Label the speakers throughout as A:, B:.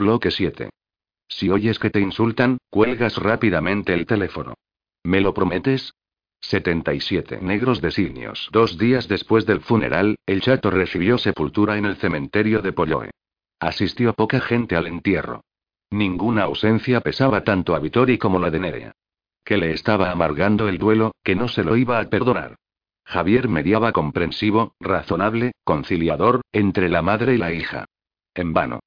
A: Bloque 7. Si oyes que te insultan, cuelgas rápidamente el teléfono. ¿Me lo prometes? 77 negros designios. Dos días después del funeral, el chato recibió sepultura en el cementerio de Polloe. Asistió poca gente al entierro. Ninguna ausencia pesaba tanto a Vittori como la de Nerea. Que le estaba amargando el duelo, que no se lo iba a perdonar. Javier mediaba comprensivo, razonable, conciliador, entre la madre y la hija. En vano.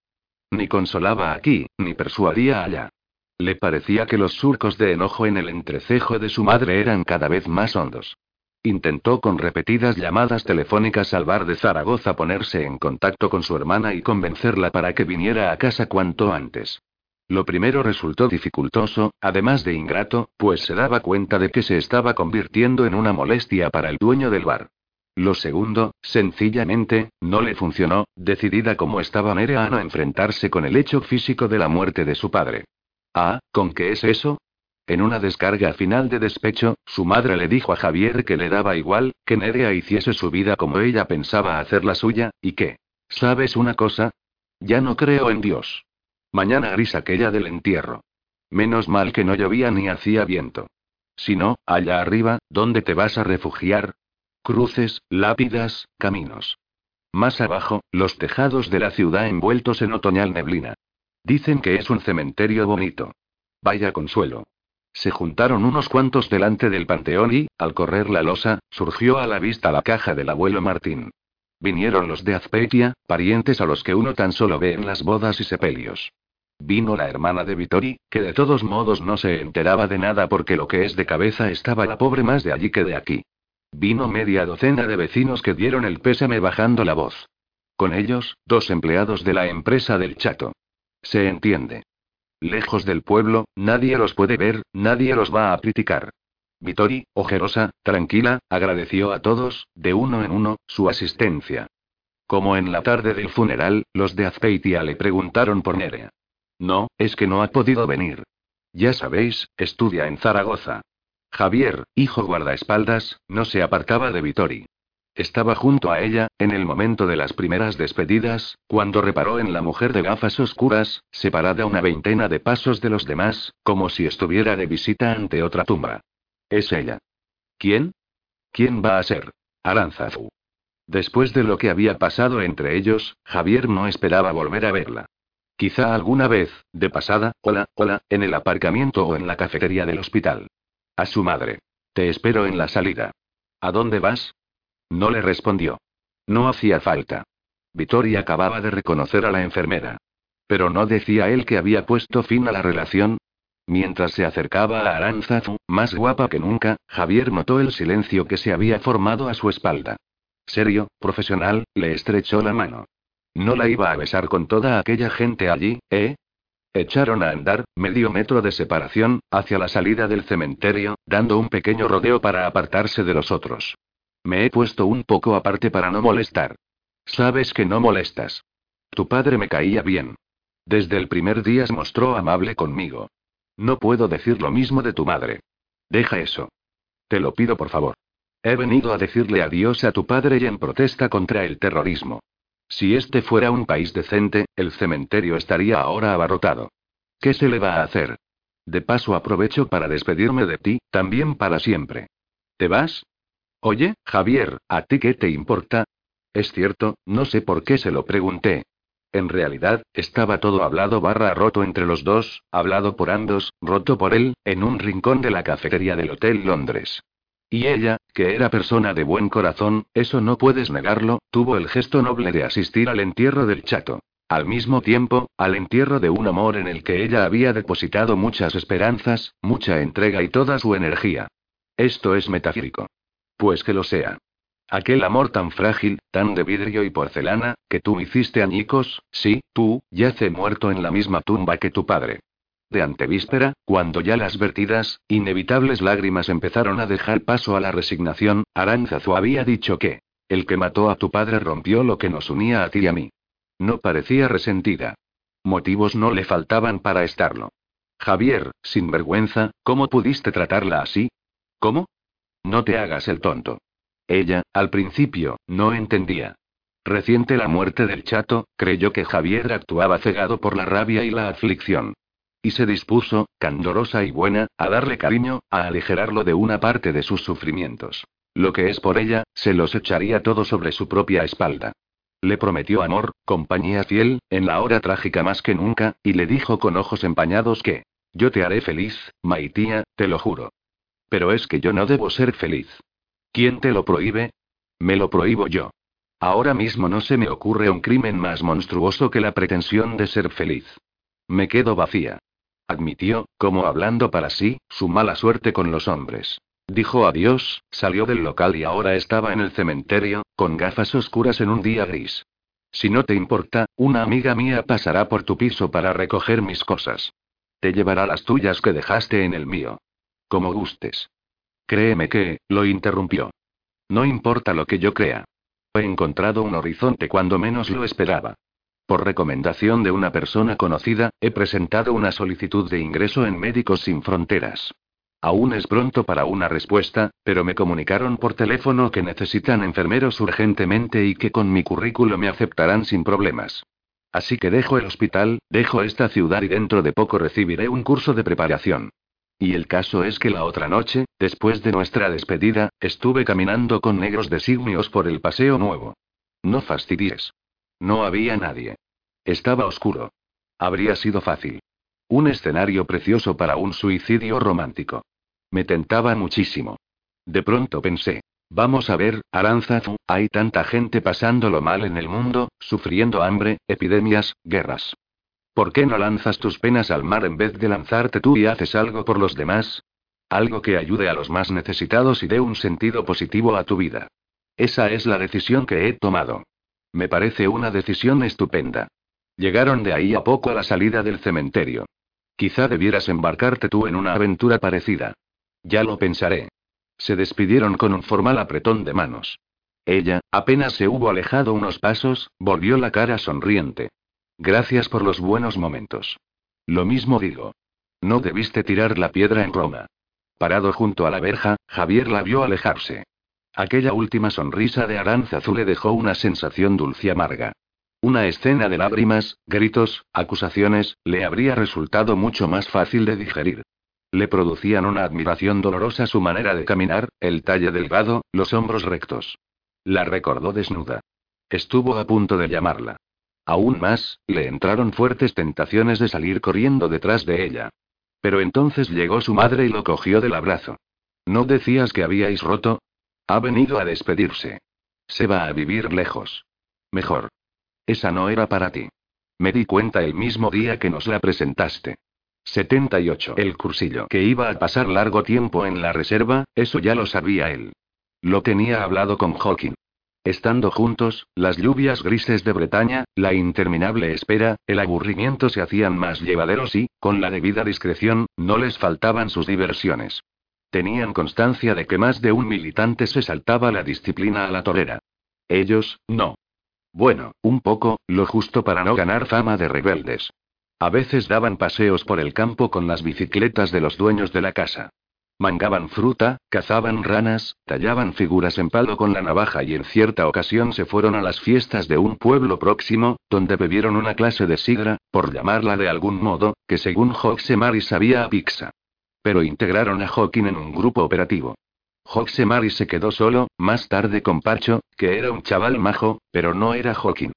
A: Ni consolaba aquí, ni persuadía allá. Le parecía que los surcos de enojo en el entrecejo de su madre eran cada vez más hondos. Intentó con repetidas llamadas telefónicas al bar de Zaragoza ponerse en contacto con su hermana y convencerla para que viniera a casa cuanto antes. Lo primero resultó dificultoso, además de ingrato, pues se daba cuenta de que se estaba convirtiendo en una molestia para el dueño del bar. Lo segundo, sencillamente, no le funcionó, decidida como estaba Nerea a no enfrentarse con el hecho físico de la muerte de su padre. Ah, ¿con qué es eso? En una descarga final de despecho, su madre le dijo a Javier que le daba igual, que Nerea hiciese su vida como ella pensaba hacer la suya, y que, ¿sabes una cosa? Ya no creo en Dios. Mañana gris aquella del entierro. Menos mal que no llovía ni hacía viento. Si no, allá arriba, ¿dónde te vas a refugiar? Cruces, lápidas, caminos. Más abajo, los tejados de la ciudad envueltos en otoñal neblina. Dicen que es un cementerio bonito. Vaya consuelo. Se juntaron unos cuantos delante del panteón y, al correr la losa, surgió a la vista la caja del abuelo Martín. Vinieron los de Azpeitia, parientes a los que uno tan solo ve en las bodas y sepelios. Vino la hermana de Vittori, que de todos modos no se enteraba de nada porque lo que es de cabeza estaba la pobre más de allí que de aquí. Vino media docena de vecinos que dieron el pésame bajando la voz. Con ellos, dos empleados de la empresa del chato. Se entiende. Lejos del pueblo, nadie los puede ver, nadie los va a criticar. Vittori, ojerosa, tranquila, agradeció a todos, de uno en uno, su asistencia. Como en la tarde del funeral, los de Azpeitia le preguntaron por Nerea. No, es que no ha podido venir. Ya sabéis, estudia en Zaragoza. Javier, hijo guardaespaldas, no se apartaba de Vittori. Estaba junto a ella, en el momento de las primeras despedidas, cuando reparó en la mujer de gafas oscuras, separada una veintena de pasos de los demás, como si estuviera de visita ante otra tumba. Es ella. ¿Quién? ¿Quién va a ser? Aranzazu. Después de lo que había pasado entre ellos, Javier no esperaba volver a verla. Quizá alguna vez, de pasada, hola, hola, en el aparcamiento o en la cafetería del hospital. A su madre. Te espero en la salida. ¿A dónde vas? No le respondió. No hacía falta. Vittoria acababa de reconocer a la enfermera. Pero no decía él que había puesto fin a la relación. Mientras se acercaba a Aranzazu, más guapa que nunca, Javier notó el silencio que se había formado a su espalda. Serio, profesional, le estrechó la mano. No la iba a besar con toda aquella gente allí, ¿eh? Echaron a andar, medio metro de separación, hacia la salida del cementerio, dando un pequeño rodeo para apartarse de los otros. Me he puesto un poco aparte para no molestar. Sabes que no molestas. Tu padre me caía bien. Desde el primer día se mostró amable conmigo. No puedo decir lo mismo de tu madre. Deja eso. Te lo pido por favor. He venido a decirle adiós a tu padre y en protesta contra el terrorismo. Si este fuera un país decente, el cementerio estaría ahora abarrotado. ¿Qué se le va a hacer? De paso aprovecho para despedirme de ti, también para siempre. ¿Te vas? Oye, Javier, ¿a ti qué te importa? Es cierto, no sé por qué se lo pregunté. En realidad, estaba todo hablado barra roto entre los dos, hablado por ambos, roto por él, en un rincón de la cafetería del Hotel Londres. Y ella, que era persona de buen corazón, eso no puedes negarlo, tuvo el gesto noble de asistir al entierro del chato. Al mismo tiempo, al entierro de un amor en el que ella había depositado muchas esperanzas, mucha entrega y toda su energía. Esto es metafírico. Pues que lo sea. Aquel amor tan frágil, tan de vidrio y porcelana, que tú hiciste añicos, sí, tú, yace muerto en la misma tumba que tu padre. De antevíspera, cuando ya las vertidas, inevitables lágrimas empezaron a dejar paso a la resignación, Aranzazu había dicho que, el que mató a tu padre rompió lo que nos unía a ti y a mí. No parecía resentida. Motivos no le faltaban para estarlo. Javier, sin vergüenza, ¿cómo pudiste tratarla así? ¿Cómo? No te hagas el tonto. Ella, al principio, no entendía. reciente la muerte del chato, creyó que Javier actuaba cegado por la rabia y la aflicción. Y se dispuso, candorosa y buena, a darle cariño, a aligerarlo de una parte de sus sufrimientos. Lo que es por ella, se los echaría todo sobre su propia espalda. Le prometió amor, compañía fiel, en la hora trágica más que nunca, y le dijo con ojos empañados que, yo te haré feliz, Maitía, te lo juro. Pero es que yo no debo ser feliz. ¿Quién te lo prohíbe? Me lo prohíbo yo. Ahora mismo no se me ocurre un crimen más monstruoso que la pretensión de ser feliz. Me quedo vacía. Admitió, como hablando para sí, su mala suerte con los hombres. Dijo adiós, salió del local y ahora estaba en el cementerio, con gafas oscuras en un día gris. Si no te importa, una amiga mía pasará por tu piso para recoger mis cosas. Te llevará las tuyas que dejaste en el mío. Como gustes. Créeme que, lo interrumpió. No importa lo que yo crea. He encontrado un horizonte cuando menos lo esperaba. Por recomendación de una persona conocida, he presentado una solicitud de ingreso en Médicos Sin Fronteras. Aún es pronto para una respuesta, pero me comunicaron por teléfono que necesitan enfermeros urgentemente y que con mi currículo me aceptarán sin problemas. Así que dejo el hospital, dejo esta ciudad y dentro de poco recibiré un curso de preparación. Y el caso es que la otra noche, después de nuestra despedida, estuve caminando con negros designios por el paseo nuevo. No fastidies. No había nadie. Estaba oscuro. Habría sido fácil. Un escenario precioso para un suicidio romántico. Me tentaba muchísimo. De pronto pensé, vamos a ver, Aranzazu, hay tanta gente pasándolo mal en el mundo, sufriendo hambre, epidemias, guerras. ¿Por qué no lanzas tus penas al mar en vez de lanzarte tú y haces algo por los demás? Algo que ayude a los más necesitados y dé un sentido positivo a tu vida. Esa es la decisión que he tomado. Me parece una decisión estupenda. Llegaron de ahí a poco a la salida del cementerio. Quizá debieras embarcarte tú en una aventura parecida. Ya lo pensaré. Se despidieron con un formal apretón de manos. Ella, apenas se hubo alejado unos pasos, volvió la cara sonriente. Gracias por los buenos momentos. Lo mismo digo. No debiste tirar la piedra en Roma. Parado junto a la verja, Javier la vio alejarse. Aquella última sonrisa de Aranzazu le dejó una sensación dulce amarga. Una escena de lágrimas, gritos, acusaciones, le habría resultado mucho más fácil de digerir. Le producían una admiración dolorosa su manera de caminar, el talle delgado, los hombros rectos. La recordó desnuda. Estuvo a punto de llamarla. Aún más, le entraron fuertes tentaciones de salir corriendo detrás de ella. Pero entonces llegó su madre y lo cogió del abrazo. ¿No decías que habíais roto? Ha venido a despedirse. Se va a vivir lejos. Mejor. Esa no era para ti. Me di cuenta el mismo día que nos la presentaste. 78. El cursillo que iba a pasar largo tiempo en la reserva, eso ya lo sabía él. Lo tenía hablado con Hawking. Estando juntos, las lluvias grises de Bretaña, la interminable espera, el aburrimiento se hacían más llevaderos y, con la debida discreción, no les faltaban sus diversiones. Tenían constancia de que más de un militante se saltaba la disciplina a la torera. Ellos, no. Bueno, un poco, lo justo para no ganar fama de rebeldes. A veces daban paseos por el campo con las bicicletas de los dueños de la casa. Mangaban fruta, cazaban ranas, tallaban figuras en palo con la navaja y en cierta ocasión se fueron a las fiestas de un pueblo próximo, donde bebieron una clase de sidra, por llamarla de algún modo, que según Hoxemari sabía a pizza. Pero integraron a Hawking en un grupo operativo. Hoxemari se quedó solo, más tarde con Pacho, que era un chaval majo, pero no era Hawking.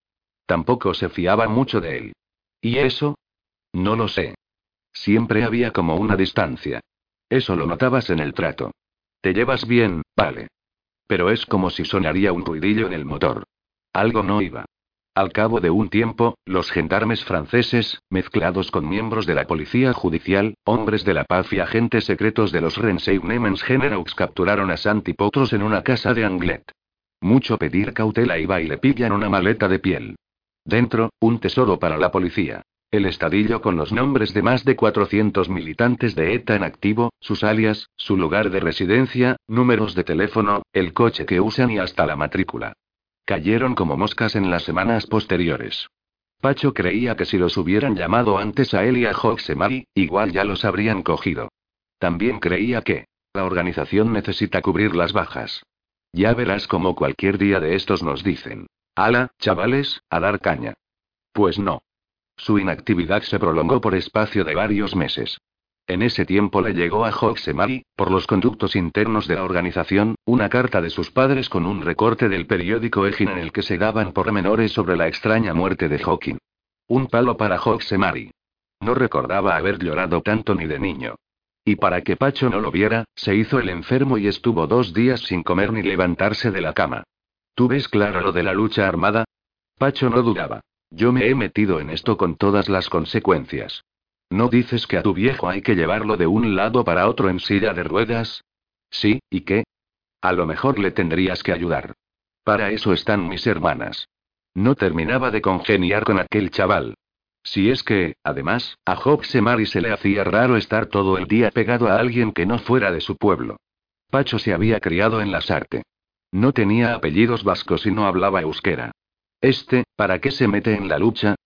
A: Tampoco se fiaba mucho de él. ¿Y eso? No lo sé. Siempre había como una distancia. Eso lo notabas en el trato. Te llevas bien, vale. Pero es como si sonaría un ruidillo en el motor. Algo no iba. Al cabo de un tiempo, los gendarmes franceses, mezclados con miembros de la policía judicial, hombres de la paz y agentes secretos de los Renseinemens Generaux capturaron a Santi Potros en una casa de Anglet. Mucho pedir cautela iba y le pillan una maleta de piel. Dentro, un tesoro para la policía. El estadillo con los nombres de más de 400 militantes de ETA en activo, sus alias, su lugar de residencia, números de teléfono, el coche que usan y hasta la matrícula. Cayeron como moscas en las semanas posteriores. Pacho creía que si los hubieran llamado antes a él y a igual ya los habrían cogido. También creía que, la organización necesita cubrir las bajas. Ya verás como cualquier día de estos nos dicen. Ala, chavales, a dar caña. Pues no. Su inactividad se prolongó por espacio de varios meses. En ese tiempo le llegó a Hoxemari, por los conductos internos de la organización, una carta de sus padres con un recorte del periódico Egin en el que se daban pormenores sobre la extraña muerte de Hawking. Un palo para Hoxemari. No recordaba haber llorado tanto ni de niño. Y para que Pacho no lo viera, se hizo el enfermo y estuvo dos días sin comer ni levantarse de la cama. ¿Tú ves claro lo de la lucha armada? Pacho no dudaba. Yo me he metido en esto con todas las consecuencias. ¿No dices que a tu viejo hay que llevarlo de un lado para otro en silla de ruedas? Sí, ¿y qué? A lo mejor le tendrías que ayudar. Para eso están mis hermanas. No terminaba de congeniar con aquel chaval. Si es que, además, a Job Semari se le hacía raro estar todo el día pegado a alguien que no fuera de su pueblo. Pacho se había criado en la Sarte. No tenía apellidos vascos y no hablaba euskera. Este, ¿para qué se mete en la lucha?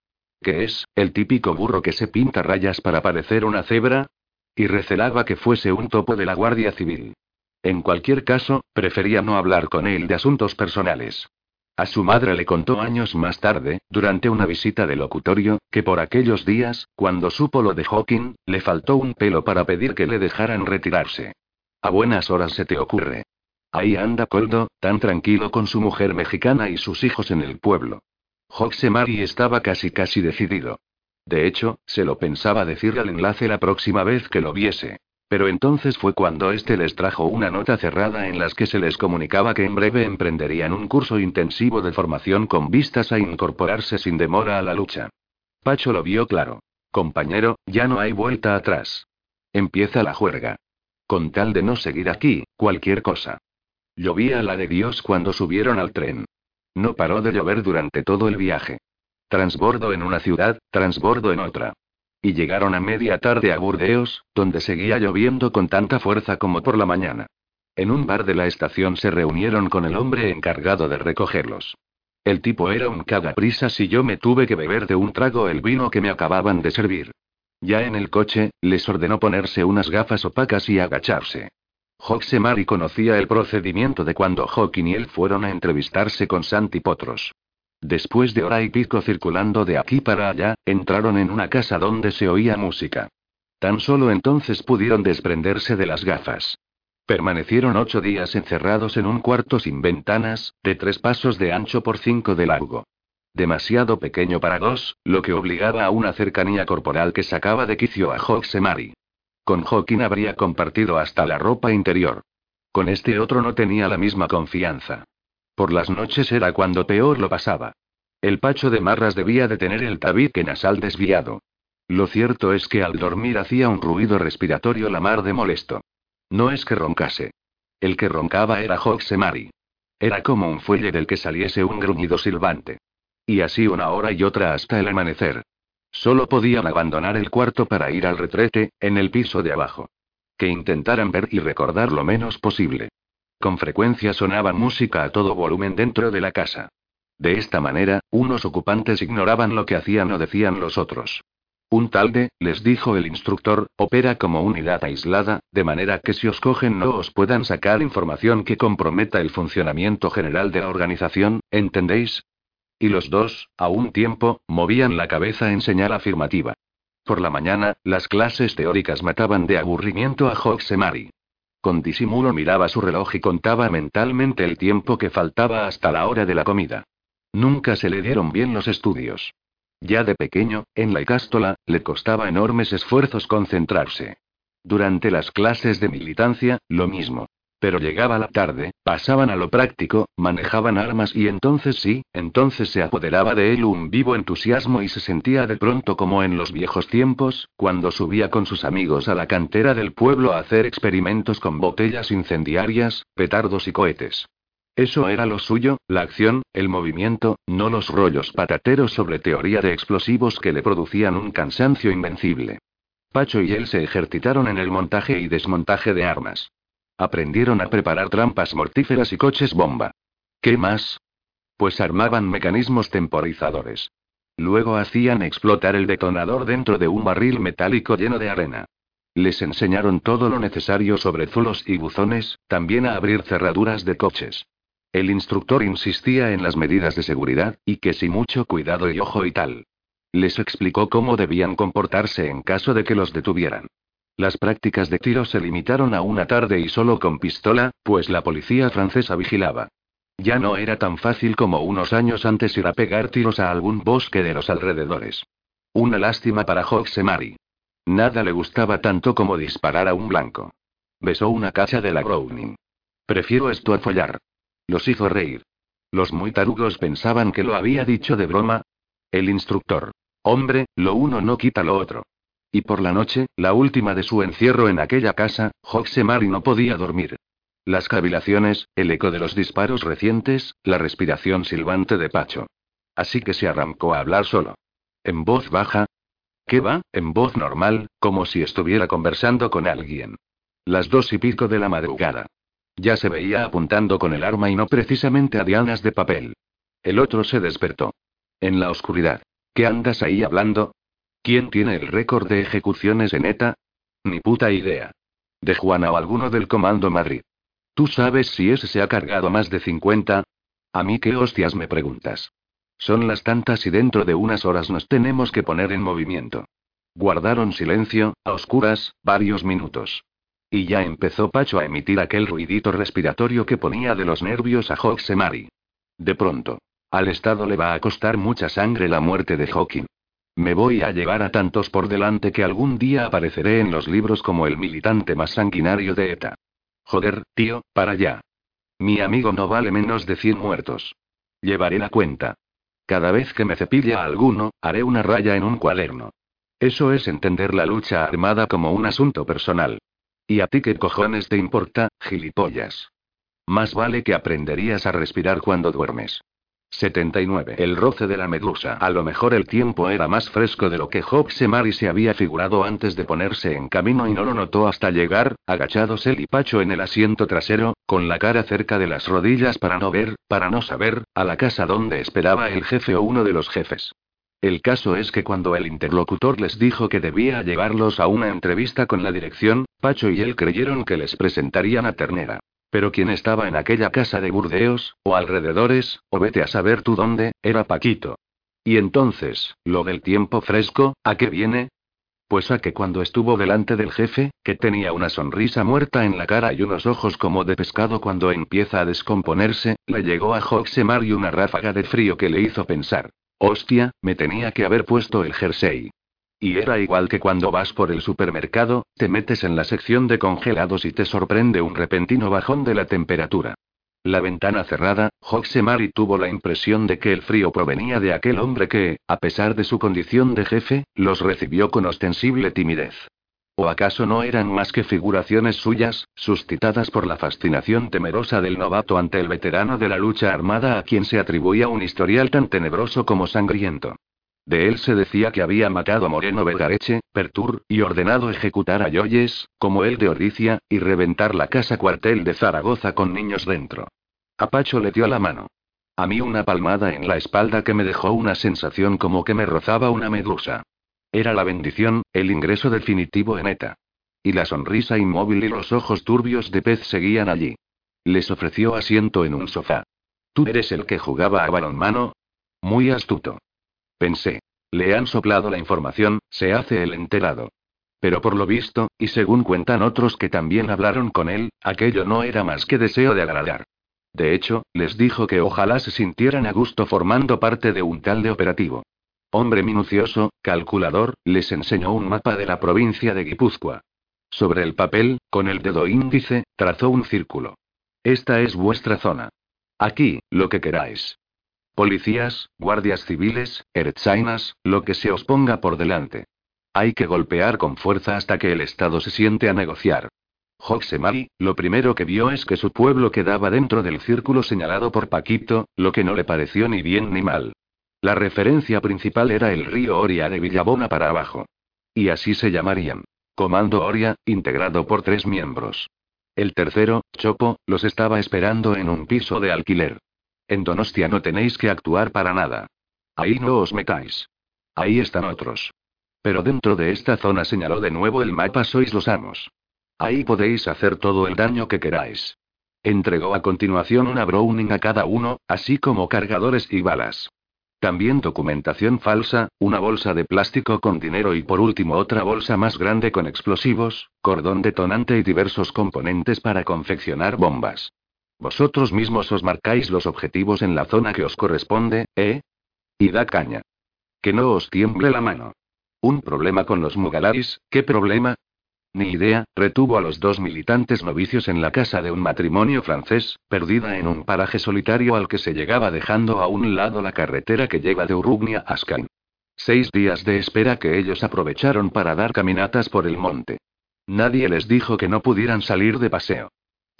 A: ¿Qué es, el típico burro que se pinta rayas para parecer una cebra? Y recelaba que fuese un topo de la Guardia Civil. En cualquier caso, prefería no hablar con él de asuntos personales. A su madre le contó años más tarde, durante una visita de locutorio, que por aquellos días, cuando supo lo de Hawking, le faltó un pelo para pedir que le dejaran retirarse. A buenas horas se te ocurre. Ahí anda Coldo, tan tranquilo con su mujer mexicana y sus hijos en el pueblo. Mari estaba casi casi decidido. De hecho, se lo pensaba decir al enlace la próxima vez que lo viese. Pero entonces fue cuando este les trajo una nota cerrada en las que se les comunicaba que en breve emprenderían un curso intensivo de formación con vistas a incorporarse sin demora a la lucha. Pacho lo vio claro. Compañero, ya no hay vuelta atrás. Empieza la juerga. Con tal de no seguir aquí, cualquier cosa. Llovía la de Dios cuando subieron al tren. No paró de llover durante todo el viaje. Transbordo en una ciudad, transbordo en otra. Y llegaron a media tarde a Burdeos, donde seguía lloviendo con tanta fuerza como por la mañana. En un bar de la estación se reunieron con el hombre encargado de recogerlos. El tipo era un cagaprisas y yo me tuve que beber de un trago el vino que me acababan de servir. Ya en el coche, les ordenó ponerse unas gafas opacas y agacharse. Mari conocía el procedimiento de cuando Hawking y él fueron a entrevistarse con Santi Potros. Después de hora y pico circulando de aquí para allá, entraron en una casa donde se oía música. Tan solo entonces pudieron desprenderse de las gafas. Permanecieron ocho días encerrados en un cuarto sin ventanas, de tres pasos de ancho por cinco de largo. Demasiado pequeño para dos, lo que obligaba a una cercanía corporal que sacaba de quicio a Mari. Con Hawking habría compartido hasta la ropa interior. Con este otro no tenía la misma confianza. Por las noches era cuando peor lo pasaba. El pacho de marras debía de tener el tabique nasal desviado. Lo cierto es que al dormir hacía un ruido respiratorio la mar de molesto. No es que roncase. El que roncaba era Mari. Era como un fuelle del que saliese un gruñido silbante. Y así una hora y otra hasta el amanecer. Solo podían abandonar el cuarto para ir al retrete, en el piso de abajo. Que intentaran ver y recordar lo menos posible. Con frecuencia sonaba música a todo volumen dentro de la casa. De esta manera, unos ocupantes ignoraban lo que hacían o decían los otros. Un talde, les dijo el instructor, opera como unidad aislada, de manera que si os cogen no os puedan sacar información que comprometa el funcionamiento general de la organización, ¿entendéis? Y los dos, a un tiempo, movían la cabeza en señal afirmativa. Por la mañana, las clases teóricas mataban de aburrimiento a Mari. Con disimulo miraba su reloj y contaba mentalmente el tiempo que faltaba hasta la hora de la comida. Nunca se le dieron bien los estudios. Ya de pequeño, en la icástola, le costaba enormes esfuerzos concentrarse. Durante las clases de militancia, lo mismo. Pero llegaba la tarde, pasaban a lo práctico, manejaban armas y entonces sí, entonces se apoderaba de él un vivo entusiasmo y se sentía de pronto como en los viejos tiempos, cuando subía con sus amigos a la cantera del pueblo a hacer experimentos con botellas incendiarias, petardos y cohetes. Eso era lo suyo, la acción, el movimiento, no los rollos patateros sobre teoría de explosivos que le producían un cansancio invencible. Pacho y él se ejercitaron en el montaje y desmontaje de armas. Aprendieron a preparar trampas mortíferas y coches bomba. ¿Qué más? Pues armaban mecanismos temporizadores. Luego hacían explotar el detonador dentro de un barril metálico lleno de arena. Les enseñaron todo lo necesario sobre zulos y buzones, también a abrir cerraduras de coches. El instructor insistía en las medidas de seguridad, y que si mucho cuidado y ojo y tal. Les explicó cómo debían comportarse en caso de que los detuvieran. Las prácticas de tiro se limitaron a una tarde y solo con pistola, pues la policía francesa vigilaba. Ya no era tan fácil como unos años antes ir a pegar tiros a algún bosque de los alrededores. Una lástima para Mari. Nada le gustaba tanto como disparar a un blanco. Besó una cacha de la Browning. Prefiero esto a follar. Los hizo reír. Los muy tarugos pensaban que lo había dicho de broma. El instructor. Hombre, lo uno no quita lo otro. Y por la noche, la última de su encierro en aquella casa, Mari no podía dormir. Las cavilaciones, el eco de los disparos recientes, la respiración silbante de Pacho. Así que se arrancó a hablar solo. En voz baja. ¿Qué va? En voz normal, como si estuviera conversando con alguien. Las dos y pico de la madrugada. Ya se veía apuntando con el arma y no precisamente a dianas de papel. El otro se despertó. En la oscuridad. ¿Qué andas ahí hablando? ¿Quién tiene el récord de ejecuciones en ETA? Ni puta idea. De Juana o alguno del Comando Madrid. ¿Tú sabes si ese se ha cargado más de 50? A mí qué hostias me preguntas. Son las tantas y dentro de unas horas nos tenemos que poner en movimiento. Guardaron silencio, a oscuras, varios minutos. Y ya empezó Pacho a emitir aquel ruidito respiratorio que ponía de los nervios a Mari. De pronto. Al Estado le va a costar mucha sangre la muerte de Hawking. Me voy a llevar a tantos por delante que algún día apareceré en los libros como el militante más sanguinario de ETA. Joder, tío, para allá. Mi amigo no vale menos de 100 muertos. Llevaré la cuenta. Cada vez que me cepille a alguno, haré una raya en un cuaderno. Eso es entender la lucha armada como un asunto personal. ¿Y a ti qué cojones te importa, gilipollas? Más vale que aprenderías a respirar cuando duermes. 79. El roce de la medusa. A lo mejor el tiempo era más fresco de lo que Mari se había figurado antes de ponerse en camino y no lo notó hasta llegar, agachados él y Pacho en el asiento trasero, con la cara cerca de las rodillas para no ver, para no saber, a la casa donde esperaba el jefe o uno de los jefes. El caso es que cuando el interlocutor les dijo que debía llevarlos a una entrevista con la dirección, Pacho y él creyeron que les presentarían a Ternera. Pero quien estaba en aquella casa de Burdeos, o alrededores, o vete a saber tú dónde, era Paquito. Y entonces, lo del tiempo fresco, ¿a qué viene? Pues a que cuando estuvo delante del jefe, que tenía una sonrisa muerta en la cara y unos ojos como de pescado cuando empieza a descomponerse, le llegó a Hoxemar y una ráfaga de frío que le hizo pensar. Hostia, me tenía que haber puesto el jersey. Y era igual que cuando vas por el supermercado, te metes en la sección de congelados y te sorprende un repentino bajón de la temperatura. La ventana cerrada, Mari tuvo la impresión de que el frío provenía de aquel hombre que, a pesar de su condición de jefe, los recibió con ostensible timidez. ¿O acaso no eran más que figuraciones suyas, suscitadas por la fascinación temerosa del novato ante el veterano de la lucha armada a quien se atribuía un historial tan tenebroso como sangriento? De él se decía que había matado a Moreno Vergareche, Pertur, y ordenado ejecutar a Yoyes, como el de Ordicia, y reventar la casa cuartel de Zaragoza con niños dentro. A Pacho le dio la mano. A mí una palmada en la espalda que me dejó una sensación como que me rozaba una medusa. Era la bendición, el ingreso definitivo en ETA. Y la sonrisa inmóvil y los ojos turbios de pez seguían allí. Les ofreció asiento en un sofá. ¿Tú eres el que jugaba a balonmano? Muy astuto. Pensé. Le han soplado la información, se hace el enterado. Pero por lo visto, y según cuentan otros que también hablaron con él, aquello no era más que deseo de agradar. De hecho, les dijo que ojalá se sintieran a gusto formando parte de un tal de operativo. Hombre minucioso, calculador, les enseñó un mapa de la provincia de Guipúzcoa. Sobre el papel, con el dedo índice, trazó un círculo. Esta es vuestra zona. Aquí, lo que queráis. Policías, guardias civiles, ertzainas, lo que se os ponga por delante. Hay que golpear con fuerza hasta que el Estado se siente a negociar. Mari, lo primero que vio es que su pueblo quedaba dentro del círculo señalado por Paquito, lo que no le pareció ni bien ni mal. La referencia principal era el río Oria de Villabona para abajo. Y así se llamarían. Comando Oria, integrado por tres miembros. El tercero, Chopo, los estaba esperando en un piso de alquiler. En Donostia no tenéis que actuar para nada. Ahí no os metáis. Ahí están otros. Pero dentro de esta zona señaló de nuevo el mapa sois los amos. Ahí podéis hacer todo el daño que queráis. Entregó a continuación una Browning a cada uno, así como cargadores y balas. También documentación falsa, una bolsa de plástico con dinero y por último otra bolsa más grande con explosivos, cordón detonante y diversos componentes para confeccionar bombas. Vosotros mismos os marcáis los objetivos en la zona que os corresponde, ¿eh? Y da caña. Que no os tiemble la mano. ¿Un problema con los Mugalaris? ¿Qué problema? Ni idea, retuvo a los dos militantes novicios en la casa de un matrimonio francés, perdida en un paraje solitario al que se llegaba dejando a un lado la carretera que lleva de Urugnia a Ascan. Seis días de espera que ellos aprovecharon para dar caminatas por el monte. Nadie les dijo que no pudieran salir de paseo.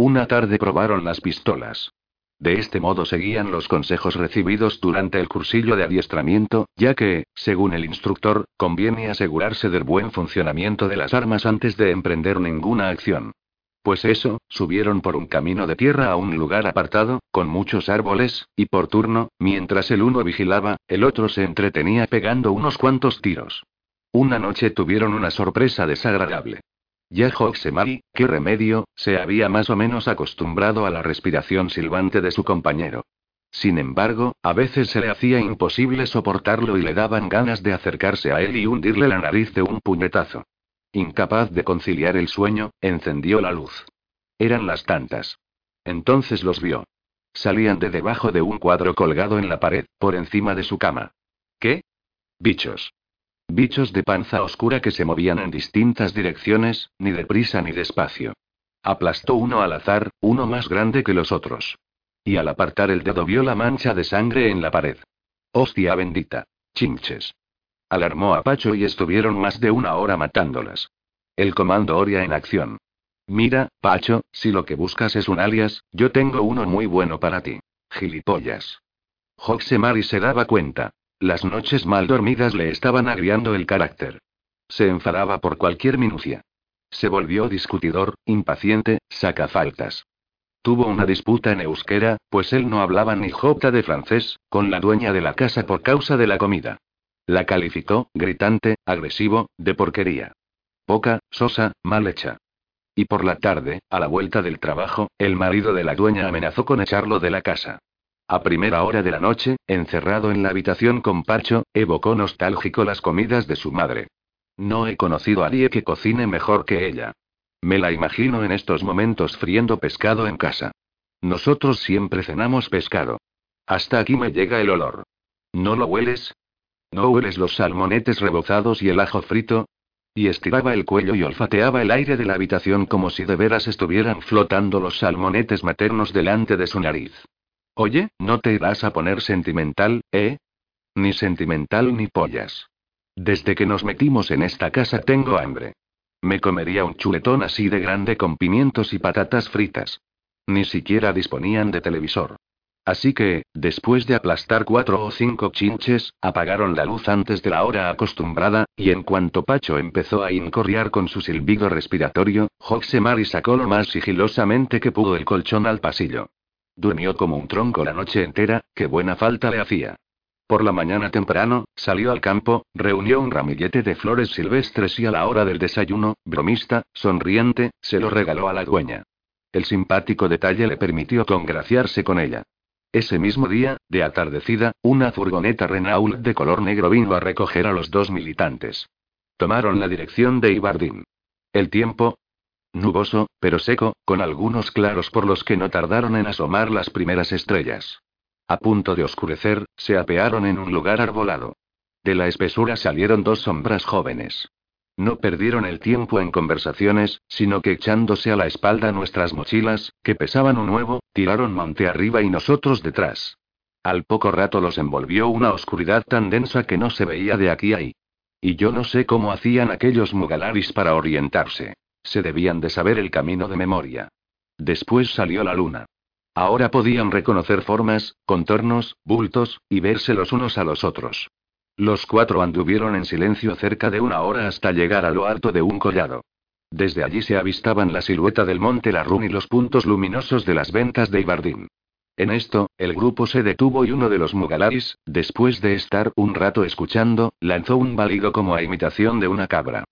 A: Una tarde probaron las pistolas. De este modo seguían los consejos recibidos durante el cursillo de adiestramiento, ya que, según el instructor, conviene asegurarse del buen funcionamiento de las armas antes de emprender ninguna acción. Pues eso, subieron por un camino de tierra a un lugar apartado, con muchos árboles, y por turno, mientras el uno vigilaba, el otro se entretenía pegando unos cuantos tiros. Una noche tuvieron una sorpresa desagradable. Ya Hoxemari, qué remedio, se había más o menos acostumbrado a la respiración silbante de su compañero. Sin embargo, a veces se le hacía imposible soportarlo y le daban ganas de acercarse a él y hundirle la nariz de un puñetazo. Incapaz de conciliar el sueño, encendió la luz. Eran las tantas. Entonces los vio. Salían de debajo de un cuadro colgado en la pared, por encima de su cama. ¿Qué? Bichos. Bichos de panza oscura que se movían en distintas direcciones, ni deprisa ni despacio. Aplastó uno al azar, uno más grande que los otros. Y al apartar el dedo vio la mancha de sangre en la pared. Hostia bendita. Chinches. Alarmó a Pacho y estuvieron más de una hora matándolas. El comando Oria en acción. Mira, Pacho, si lo que buscas es un alias, yo tengo uno muy bueno para ti. Gilipollas. Hoxemari se daba cuenta. Las noches mal dormidas le estaban agriando el carácter. Se enfadaba por cualquier minucia. Se volvió discutidor, impaciente, sacafaltas. Tuvo una disputa en euskera, pues él no hablaba ni jota de francés, con la dueña de la casa por causa de la comida. La calificó, gritante, agresivo, de porquería. Poca, sosa, mal hecha. Y por la tarde, a la vuelta del trabajo, el marido de la dueña amenazó con echarlo de la casa. A primera hora de la noche, encerrado en la habitación con Pacho, evocó nostálgico las comidas de su madre. No he conocido a nadie que cocine mejor que ella. Me la imagino en estos momentos friendo pescado en casa. Nosotros siempre cenamos pescado. Hasta aquí me llega el olor. ¿No lo hueles? ¿No hueles los salmonetes rebozados y el ajo frito? Y estiraba el cuello y olfateaba el aire de la habitación como si de veras estuvieran flotando los salmonetes maternos delante de su nariz. Oye, no te vas a poner sentimental, ¿eh? Ni sentimental ni pollas. Desde que nos metimos en esta casa tengo hambre. Me comería un chuletón así de grande con pimientos y patatas fritas. Ni siquiera disponían de televisor. Así que, después de aplastar cuatro o cinco chinches, apagaron la luz antes de la hora acostumbrada, y en cuanto Pacho empezó a incorriar con su silbido respiratorio, Hoxemari sacó lo más sigilosamente que pudo el colchón al pasillo. Durmió como un tronco la noche entera, qué buena falta le hacía. Por la mañana temprano, salió al campo, reunió un ramillete de flores silvestres y a la hora del desayuno, bromista, sonriente, se lo regaló a la dueña. El simpático detalle le permitió congraciarse con ella. Ese mismo día, de atardecida, una furgoneta Renault de color negro vino a recoger a los dos militantes. Tomaron la dirección de Ibardín. El tiempo, Nuboso, pero seco, con algunos claros por los que no tardaron en asomar las primeras estrellas. A punto de oscurecer, se apearon en un lugar arbolado. De la espesura salieron dos sombras jóvenes. No perdieron el tiempo en conversaciones, sino que echándose a la espalda nuestras mochilas, que pesaban un huevo, tiraron monte arriba y nosotros detrás. Al poco rato los envolvió una oscuridad tan densa que no se veía de aquí a ahí. Y yo no sé cómo hacían aquellos mugalaris para orientarse. Se debían de saber el camino de memoria. Después salió la luna. Ahora podían reconocer formas, contornos, bultos, y verse los unos a los otros. Los cuatro anduvieron en silencio cerca de una hora hasta llegar a lo alto de un collado. Desde allí se avistaban la silueta del monte Larrún y los puntos luminosos de las ventas de Ibardín. En esto, el grupo se detuvo y uno de los mugalaris, después de estar un rato escuchando, lanzó un balido como a imitación de una cabra.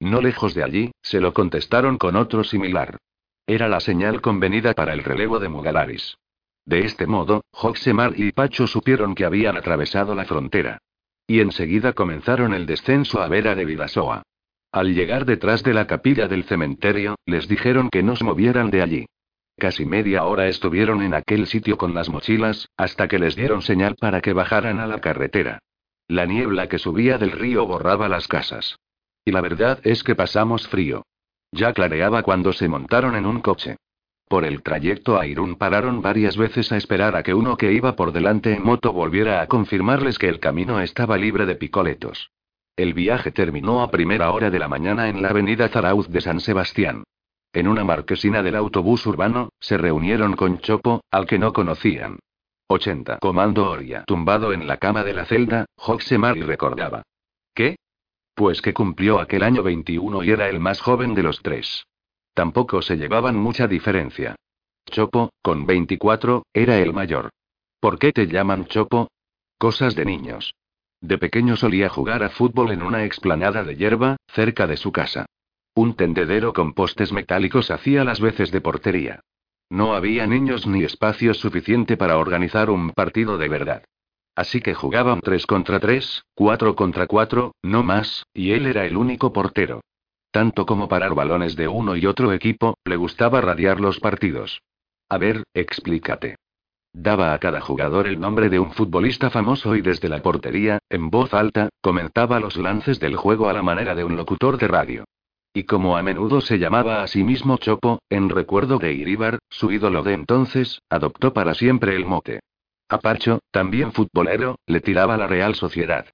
A: No lejos de allí, se lo contestaron con otro similar. Era la señal convenida para el relevo de Mugalaris. De este modo, Hoxemar y Pacho supieron que habían atravesado la frontera. Y enseguida comenzaron el descenso a Vera de Vidasoa. Al llegar detrás de la capilla del cementerio, les dijeron que no se movieran de allí. Casi media hora estuvieron en aquel sitio con las mochilas, hasta que les dieron señal para que bajaran a la carretera. La niebla que subía del río borraba las casas. Y la verdad es que pasamos frío. Ya clareaba cuando se montaron en un coche. Por el trayecto a Irún pararon varias veces a esperar a que uno que iba por delante en moto volviera a confirmarles que el camino estaba libre de picoletos. El viaje terminó a primera hora de la mañana en la avenida Zarauz de San Sebastián. En una marquesina del autobús urbano, se reunieron con Chopo, al que no conocían. 80. Comando Oria. Tumbado en la cama de la celda, Hoxemar y recordaba. ¿Qué? Pues que cumplió aquel año 21 y era el más joven de los tres. Tampoco se llevaban mucha diferencia. Chopo, con 24, era el mayor. ¿Por qué te llaman Chopo? Cosas de niños. De pequeño solía jugar a fútbol en una explanada de hierba, cerca de su casa. Un tendedero con postes metálicos hacía las veces de portería. No había niños ni espacio suficiente para organizar un partido de verdad. Así que jugaban tres contra tres, cuatro contra cuatro, no más, y él era el único portero. Tanto como parar balones de uno y otro equipo, le gustaba radiar los partidos. A ver, explícate. Daba a cada jugador el nombre de un futbolista famoso y desde la portería, en voz alta, comentaba los lances del juego a la manera de un locutor de radio. Y como a menudo se llamaba a sí mismo Chopo, en recuerdo de Iríbar, su ídolo de entonces, adoptó para siempre el mote. A Pacho, también futbolero, le tiraba la Real Sociedad.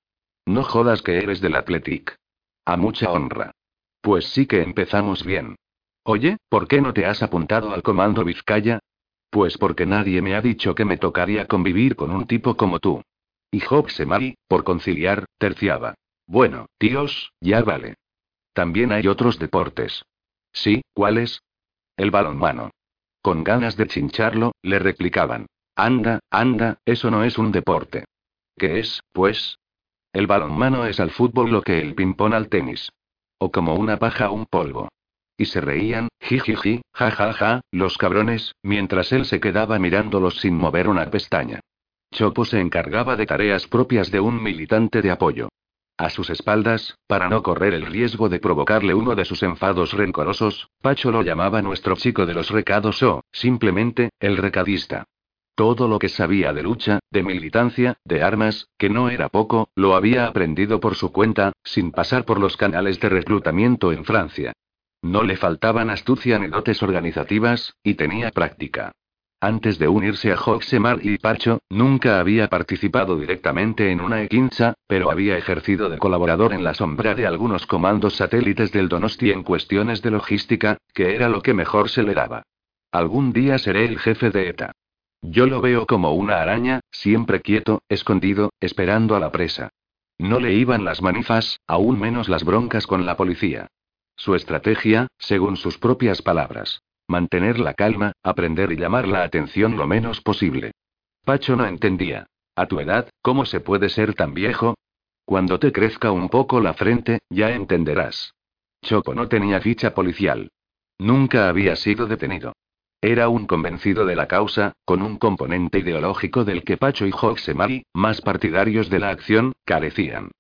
A: No jodas que eres del Athletic. A mucha honra. Pues sí que empezamos bien. Oye, ¿por qué no te has apuntado al comando Vizcaya? Pues porque nadie me ha dicho que me tocaría convivir con un tipo como tú. Y Job Semari, por conciliar, terciaba. Bueno, tíos, ya vale. También hay otros deportes. Sí, ¿cuáles? El balonmano. Con ganas de chincharlo, le replicaban. Anda, anda, eso no es un deporte. ¿Qué es, pues? El balonmano es al fútbol lo que el ping-pong al tenis. O como una paja un polvo. Y se reían, jijiji, ja ja ja, los cabrones, mientras él se quedaba mirándolos sin mover una pestaña. Chopo se encargaba de tareas propias de un militante de apoyo. A sus espaldas, para no correr el riesgo de provocarle uno de sus enfados rencorosos, Pacho lo llamaba nuestro chico de los recados o, simplemente, el recadista. Todo lo que sabía de lucha, de militancia, de armas, que no era poco, lo había aprendido por su cuenta, sin pasar por los canales de reclutamiento en Francia. No le faltaban astucia ni dotes organizativas, y tenía práctica. Antes de unirse a Hoxemar y Pacho, nunca había participado directamente en una equincha, pero había ejercido de colaborador en la sombra de algunos comandos satélites del Donosti en cuestiones de logística, que era lo que mejor se le daba. Algún día seré el jefe de ETA. Yo lo veo como una araña, siempre quieto, escondido, esperando a la presa. No le iban las manifas, aún menos las broncas con la policía. Su estrategia, según sus propias palabras. Mantener la calma, aprender y llamar la atención lo menos posible. Pacho no entendía. A tu edad, ¿cómo se puede ser tan viejo? Cuando te crezca un poco la frente, ya entenderás. Chopo no tenía ficha policial. Nunca había sido detenido. Era un convencido de la causa, con un componente ideológico del que Pacho y Hoxemari, más partidarios de la acción, carecían.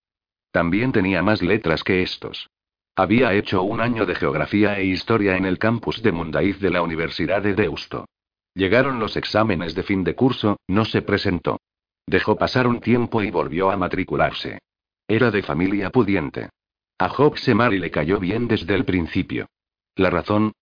A: También tenía más letras que estos. Había hecho un año de geografía e historia en el campus de Mundaiz de la Universidad de Deusto. Llegaron los exámenes de fin de curso, no se presentó. Dejó pasar un tiempo y volvió a matricularse. Era de familia pudiente. A Job Semari le cayó bien desde el principio. La razón.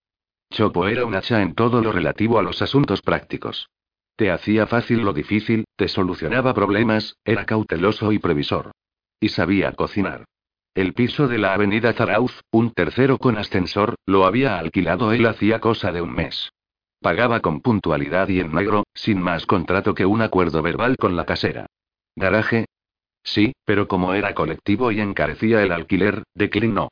A: Chopo era un hacha en todo lo relativo a los asuntos prácticos. Te hacía fácil lo difícil, te solucionaba problemas, era cauteloso y previsor. Y sabía cocinar. El piso de la avenida Zarauz, un tercero con ascensor, lo había alquilado él hacía cosa de un mes. Pagaba con puntualidad y en negro, sin más contrato que un acuerdo verbal con la casera. ¿Garaje? Sí, pero como era colectivo y encarecía el alquiler, declinó.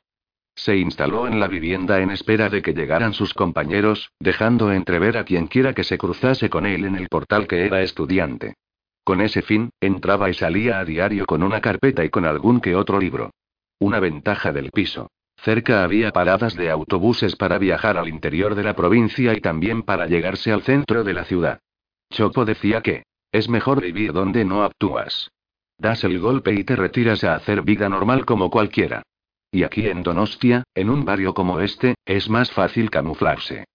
A: Se instaló en la vivienda en espera de que llegaran sus compañeros, dejando entrever a quienquiera que se cruzase con él en el portal que era estudiante. Con ese fin, entraba y salía a diario con una carpeta y con algún que otro libro. Una ventaja del piso. Cerca había paradas de autobuses para viajar al interior de la provincia y también para llegarse al centro de la ciudad. Chopo decía que, es mejor vivir donde no actúas. Das el golpe y te retiras a hacer vida normal como cualquiera. Y aquí en Donostia, en un barrio como este, es más fácil camuflarse.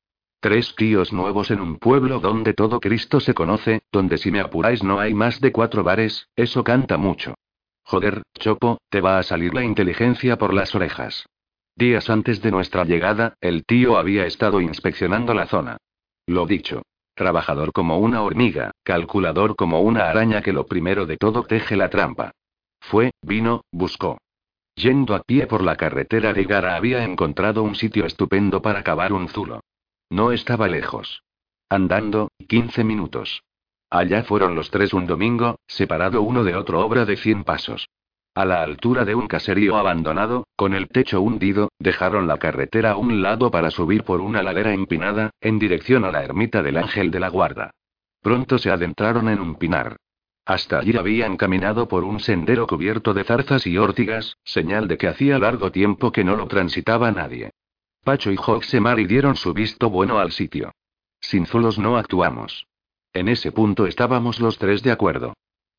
A: Tres tíos nuevos en un pueblo donde todo Cristo se conoce, donde si me apuráis no hay más de cuatro bares, eso canta mucho. Joder, Chopo, te va a salir la inteligencia por las orejas. Días antes de nuestra llegada, el tío había estado inspeccionando la zona. Lo dicho. Trabajador como una hormiga, calculador como una araña que lo primero de todo teje la trampa. Fue, vino, buscó. Yendo a pie por la carretera de Gara había encontrado un sitio estupendo para cavar un zulo. No estaba lejos. Andando, 15 minutos. Allá fueron los tres un domingo, separado uno de otro obra de 100 pasos. A la altura de un caserío abandonado, con el techo hundido, dejaron la carretera a un lado para subir por una ladera empinada, en dirección a la ermita del Ángel de la Guarda. Pronto se adentraron en un pinar. Hasta allí habían caminado por un sendero cubierto de zarzas y órtigas, señal de que hacía largo tiempo que no lo transitaba nadie. Pacho y Hoxemari dieron su visto bueno al sitio. Sin zulos no actuamos. En ese punto estábamos los tres de acuerdo.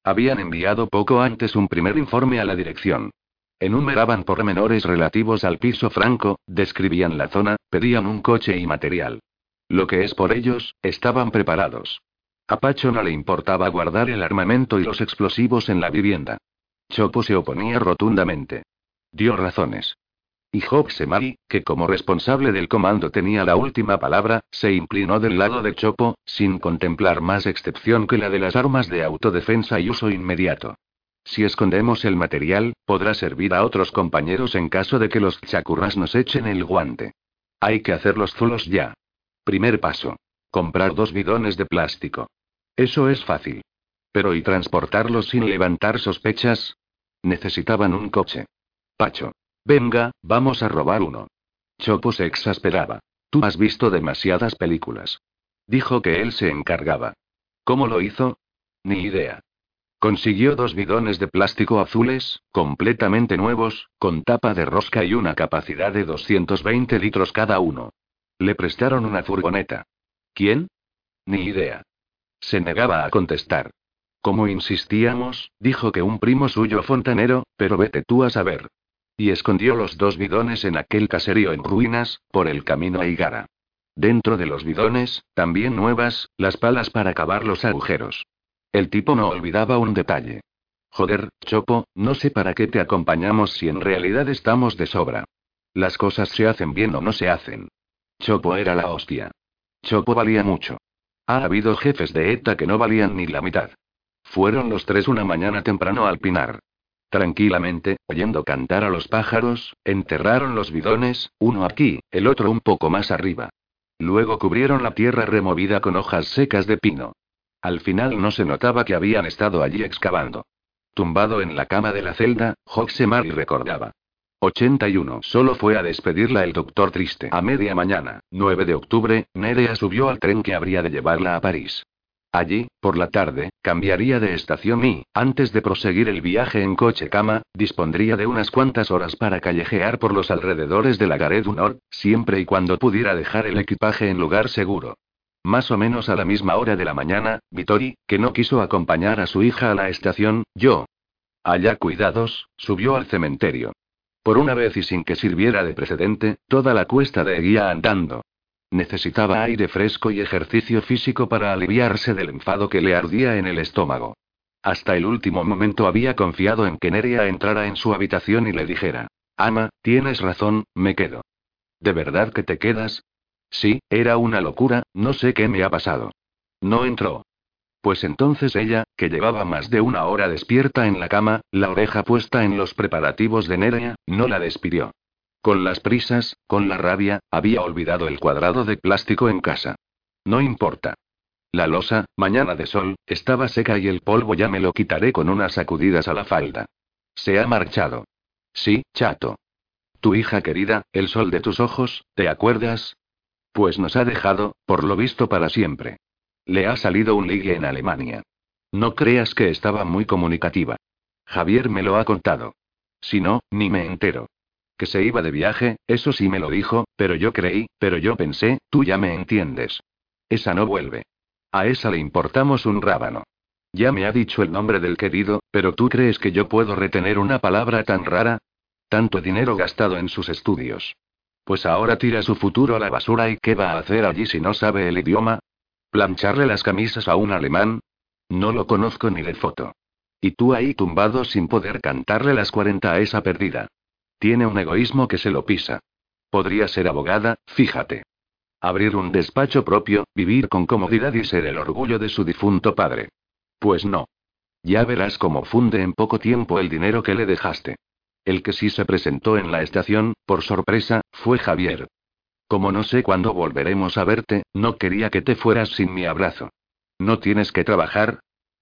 A: Habían enviado poco antes un primer informe a la dirección. Enumeraban pormenores relativos al piso franco, describían la zona, pedían un coche y material. Lo que es por ellos, estaban preparados. A Pacho no le importaba guardar el armamento y los explosivos en la vivienda. Chopo se oponía rotundamente. Dio razones. Y Semari, que como responsable del comando tenía la última palabra, se inclinó del lado de Chopo, sin contemplar más excepción que la de las armas de autodefensa y uso inmediato. Si escondemos el material, podrá servir a otros compañeros en caso de que los chacurras nos echen el guante. Hay que hacer los zulos ya. Primer paso. Comprar dos bidones de plástico. Eso es fácil. Pero ¿y transportarlos sin levantar sospechas? Necesitaban un coche. Pacho. Venga, vamos a robar uno. Chopo se exasperaba. Tú has visto demasiadas películas. Dijo que él se encargaba. ¿Cómo lo hizo? Ni idea. Consiguió dos bidones de plástico azules, completamente nuevos, con tapa de rosca y una capacidad de 220 litros cada uno. Le prestaron una furgoneta. ¿Quién? Ni idea. Se negaba a contestar. Como insistíamos, dijo que un primo suyo fontanero, pero vete tú a saber. Y escondió los dos bidones en aquel caserío en ruinas, por el camino a Igara. Dentro de los bidones, también nuevas, las palas para cavar los agujeros. El tipo no olvidaba un detalle. Joder, Chopo, no sé para qué te acompañamos si en realidad estamos de sobra. Las cosas se hacen bien o no se hacen. Chopo era la hostia. Chopo valía mucho. Ha habido jefes de ETA que no valían ni la mitad. Fueron los tres una mañana temprano al pinar. Tranquilamente, oyendo cantar a los pájaros, enterraron los bidones, uno aquí, el otro un poco más arriba. Luego cubrieron la tierra removida con hojas secas de pino. Al final no se notaba que habían estado allí excavando. Tumbado en la cama de la celda, Hoxemari recordaba. 81. Solo fue a despedirla el doctor triste. A media mañana, 9 de octubre, Nerea subió al tren que habría de llevarla a París. Allí, por la tarde, cambiaría de estación y, antes de proseguir el viaje en coche-cama, dispondría de unas cuantas horas para callejear por los alrededores de la Gare du Nord, siempre y cuando pudiera dejar el equipaje en lugar seguro. Más o menos a la misma hora de la mañana, Vittori, que no quiso acompañar a su hija a la estación, yo. Allá cuidados, subió al cementerio. Por una vez y sin que sirviera de precedente, toda la cuesta de guía andando. Necesitaba aire fresco y ejercicio físico para aliviarse del enfado que le ardía en el estómago. Hasta el último momento había confiado en que Nerea entrara en su habitación y le dijera: Ama, tienes razón, me quedo. ¿De verdad que te quedas? Sí, era una locura, no sé qué me ha pasado. No entró. Pues entonces ella, que llevaba más de una hora despierta en la cama, la oreja puesta en los preparativos de Nerea, no la despidió. Con las prisas, con la rabia, había olvidado el cuadrado de plástico en casa. No importa. La losa, mañana de sol, estaba seca y el polvo ya me lo quitaré con unas sacudidas a la falda. Se ha marchado. Sí, chato. Tu hija querida, el sol de tus ojos, ¿te acuerdas? Pues nos ha dejado, por lo visto para siempre. Le ha salido un ligue en Alemania. No creas que estaba muy comunicativa. Javier me lo ha contado. Si no, ni me entero. que se iba de viaje, eso sí me lo dijo, pero yo creí, pero yo pensé, tú ya me entiendes. Esa no vuelve. A esa le importamos un rábano. Ya me ha dicho el nombre del querido, pero ¿tú crees que yo puedo retener una palabra tan rara? Tanto dinero gastado en sus estudios. Pues ahora tira su futuro a la basura y ¿qué va a hacer allí si no sabe el idioma? ¿Plancharle las camisas a un alemán? No lo conozco ni de foto. Y tú ahí tumbado sin poder cantarle las 40 a esa perdida. Tiene un egoísmo que se lo pisa. Podría ser abogada, fíjate. Abrir un despacho propio, vivir con comodidad y ser el orgullo de su difunto padre. Pues no. Ya verás cómo funde en poco tiempo el dinero que le dejaste. El que sí se presentó en la estación, por sorpresa, fue Javier. Como no sé cuándo volveremos a verte, no quería que te fueras sin mi abrazo. ¿No tienes que trabajar?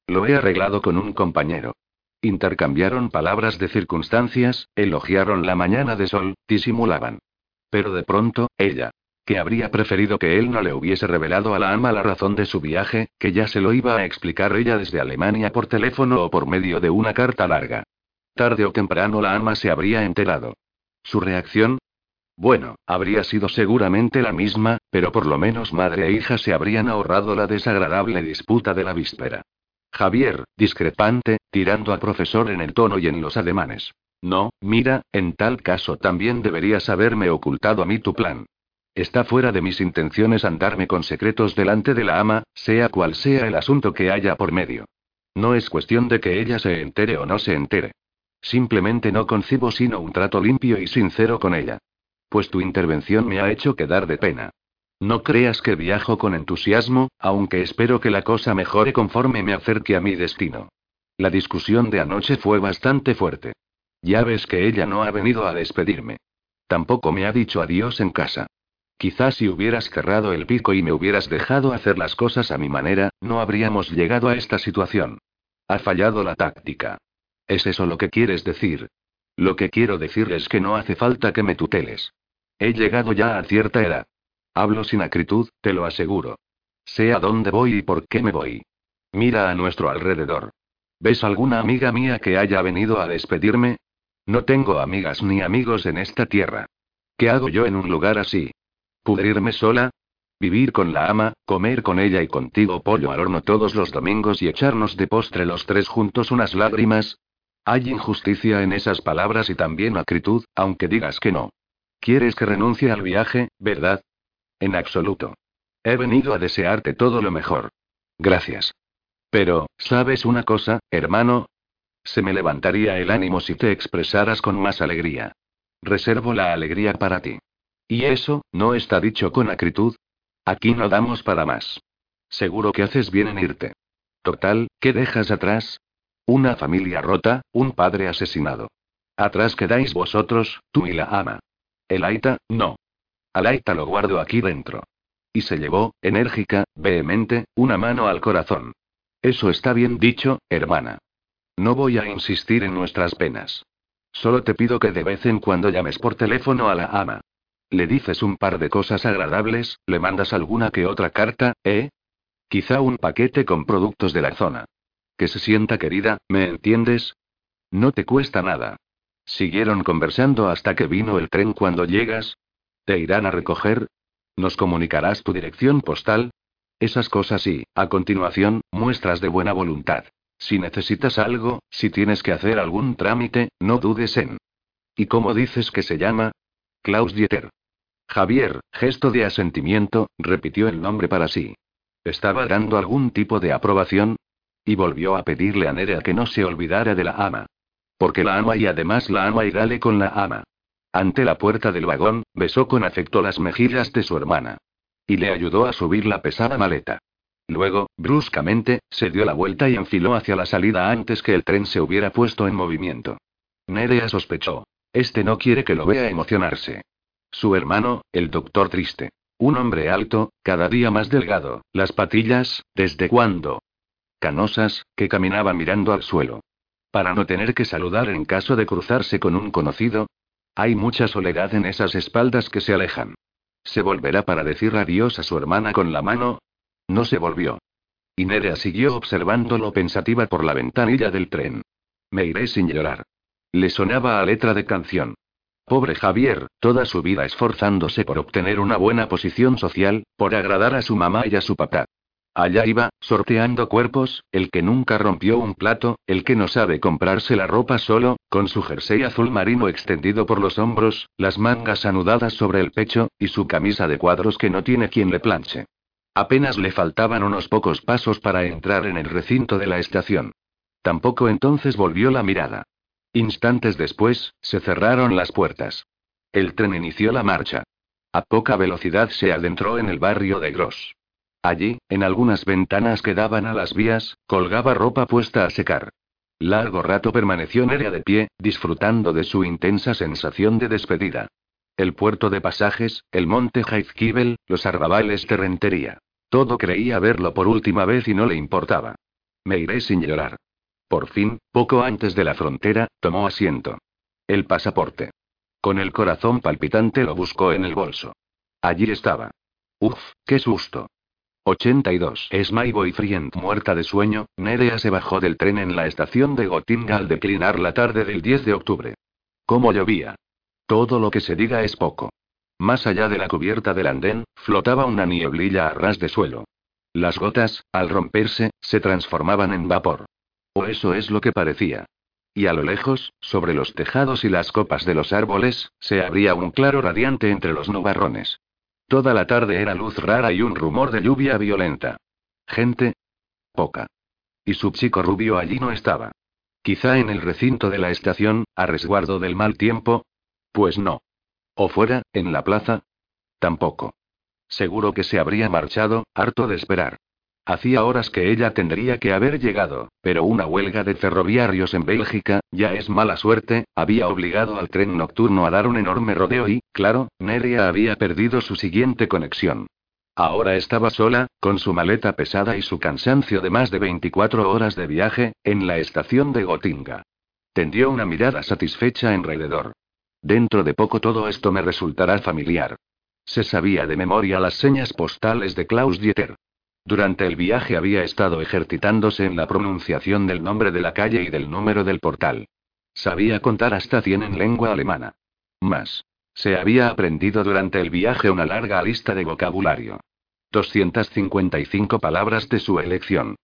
A: Lo he arreglado con un compañero. Intercambiaron palabras de circunstancias, elogiaron la mañana de sol, disimulaban. Pero de pronto, ella que habría preferido que él no le hubiese revelado a la ama la razón de su viaje, que ya se lo iba a explicar ella desde Alemania por teléfono o por medio de una carta larga. Tarde o temprano la ama se habría enterado. ¿Su reacción? Bueno, habría sido seguramente la misma, pero por lo menos madre e hija se habrían ahorrado la desagradable disputa de la víspera. Javier, discrepante, tirando a profesor en el tono y en los ademanes. No, mira, en tal caso también deberías haberme ocultado a mí tu plan. Está fuera de mis intenciones andarme con secretos delante de la ama, sea cual sea el asunto que haya por medio. No es cuestión de que ella se entere o no se entere. Simplemente no concibo sino un trato limpio y sincero con ella. Pues tu intervención me ha hecho quedar de pena. No creas que viajo con entusiasmo, aunque espero que la cosa mejore conforme me acerque a mi destino. La discusión de anoche fue bastante fuerte. Ya ves que ella no ha venido a despedirme. Tampoco me ha dicho adiós en casa. Quizás si hubieras cerrado el pico y me hubieras dejado hacer las cosas a mi manera, no habríamos llegado a esta situación. Ha fallado la táctica. ¿Es eso lo que quieres decir? Lo que quiero decir es que no hace falta que me tuteles. He llegado ya a cierta edad. Hablo sin acritud, te lo aseguro. Sé a dónde voy y por qué me voy. Mira a nuestro alrededor. ¿Ves alguna amiga mía que haya venido a despedirme? No tengo amigas ni amigos en esta tierra. ¿Qué hago yo en un lugar así? ¿Pudrirme sola? Vivir con la ama, comer con ella y contigo pollo al horno todos los domingos y echarnos de postre los tres juntos unas lágrimas. Hay injusticia en esas palabras y también acritud, aunque digas que no. ¿Quieres que renuncie al viaje, verdad? En absoluto. He venido a desearte todo lo mejor. Gracias. Pero, ¿sabes una cosa, hermano? Se me levantaría el ánimo si te expresaras con más alegría. Reservo la alegría para ti. ¿Y eso, no está dicho con acritud? Aquí no damos para más. Seguro que haces bien en irte. Total, ¿qué dejas atrás? Una familia rota, un padre asesinado. Atrás quedáis vosotros, tú y la ama. El Aita, no. Al Aita lo guardo aquí dentro. Y se llevó, enérgica, vehemente, una mano al corazón. Eso está bien dicho, hermana. No voy a insistir en nuestras penas. Solo te pido que de vez en cuando llames por teléfono a la ama. Le dices un par de cosas agradables, le mandas alguna que otra carta, ¿eh? Quizá un paquete con productos de la zona. Que se sienta querida, ¿me entiendes? No te cuesta nada. Siguieron conversando hasta que vino el tren cuando llegas. ¿Te irán a recoger? ¿Nos comunicarás tu dirección postal? Esas cosas y, a continuación, muestras de buena voluntad. Si necesitas algo, si tienes que hacer algún trámite, no dudes en. ¿Y cómo dices que se llama? Klaus Dieter. Javier, gesto de asentimiento, repitió el nombre para sí. ¿Estaba dando algún tipo de aprobación? Y volvió a pedirle a Nerea que no se olvidara de la ama. Porque la ama y además la ama y dale con la ama. Ante la puerta del vagón, besó con afecto las mejillas de su hermana. Y le ayudó a subir la pesada maleta. Luego, bruscamente, se dio la vuelta y enfiló hacia la salida antes que el tren se hubiera puesto en movimiento. Nerea sospechó. Este no quiere que lo vea emocionarse. Su hermano, el doctor triste. Un hombre alto, cada día más delgado, las patillas, ¿desde cuándo? Canosas, que caminaba mirando al suelo. Para no tener que saludar en caso de cruzarse con un conocido. Hay mucha soledad en esas espaldas que se alejan. ¿Se volverá para decir adiós a su hermana con la mano? No se volvió. Y Nerea siguió observándolo pensativa por la ventanilla del tren. Me iré sin llorar. Le sonaba a letra de canción. Pobre Javier, toda su vida esforzándose por obtener una buena posición social, por agradar a su mamá y a su papá. Allá iba, sorteando cuerpos, el que nunca rompió un plato, el que no sabe comprarse la ropa solo, con su jersey azul marino extendido por los hombros, las mangas anudadas sobre el pecho, y su camisa de cuadros que no tiene quien le planche. Apenas le faltaban unos pocos pasos para entrar en el recinto de la estación. Tampoco entonces volvió la mirada. Instantes después, se cerraron las puertas. El tren inició la marcha. A poca velocidad se adentró en el barrio de Gross. Allí, en algunas ventanas que daban a las vías, colgaba ropa puesta a secar. Largo rato permaneció Nerea de pie, disfrutando de su intensa sensación de despedida. El puerto de pasajes, el monte Heizkibel, los arrabales de rentería. Todo creía verlo por última vez y no le importaba. Me iré sin llorar. Por fin, poco antes de la frontera, tomó asiento. El pasaporte. Con el corazón palpitante lo buscó en el bolso. Allí estaba. Uf, qué susto. 82. Es my boyfriend. Muerta de sueño, Nerea se bajó del tren en la estación de Gotinga al declinar la tarde del 10 de octubre. ¿Cómo llovía? Todo lo que se diga es poco. Más allá de la cubierta del andén, flotaba una nieblilla a ras de suelo. Las gotas, al romperse, se transformaban en vapor. O eso es lo que parecía. Y a lo lejos, sobre los tejados y las copas de los árboles, se abría un claro radiante entre los nubarrones. Toda la tarde era luz rara y un rumor de lluvia violenta. Gente. Poca. Y su chico rubio allí no estaba. Quizá en el recinto de la estación, a resguardo del mal tiempo. Pues no. O fuera, en la plaza. Tampoco. Seguro que se habría marchado, harto de esperar. Hacía horas que ella tendría que haber llegado, pero una huelga de ferroviarios en Bélgica, ya es mala suerte, había obligado al tren nocturno a dar un enorme rodeo y, claro, Neria había perdido su siguiente conexión. Ahora estaba sola, con su maleta pesada y su cansancio de más de 24 horas de viaje, en la estación de Gotinga. Tendió una mirada satisfecha alrededor. Dentro de poco todo esto me resultará familiar. Se sabía de memoria las señas postales de Klaus Dieter. Durante el viaje había estado ejercitándose en la pronunciación del nombre de la calle y del número del portal. Sabía contar hasta 100 en lengua alemana. Más. Se había aprendido durante el viaje una larga lista de vocabulario. 255 palabras de su elección.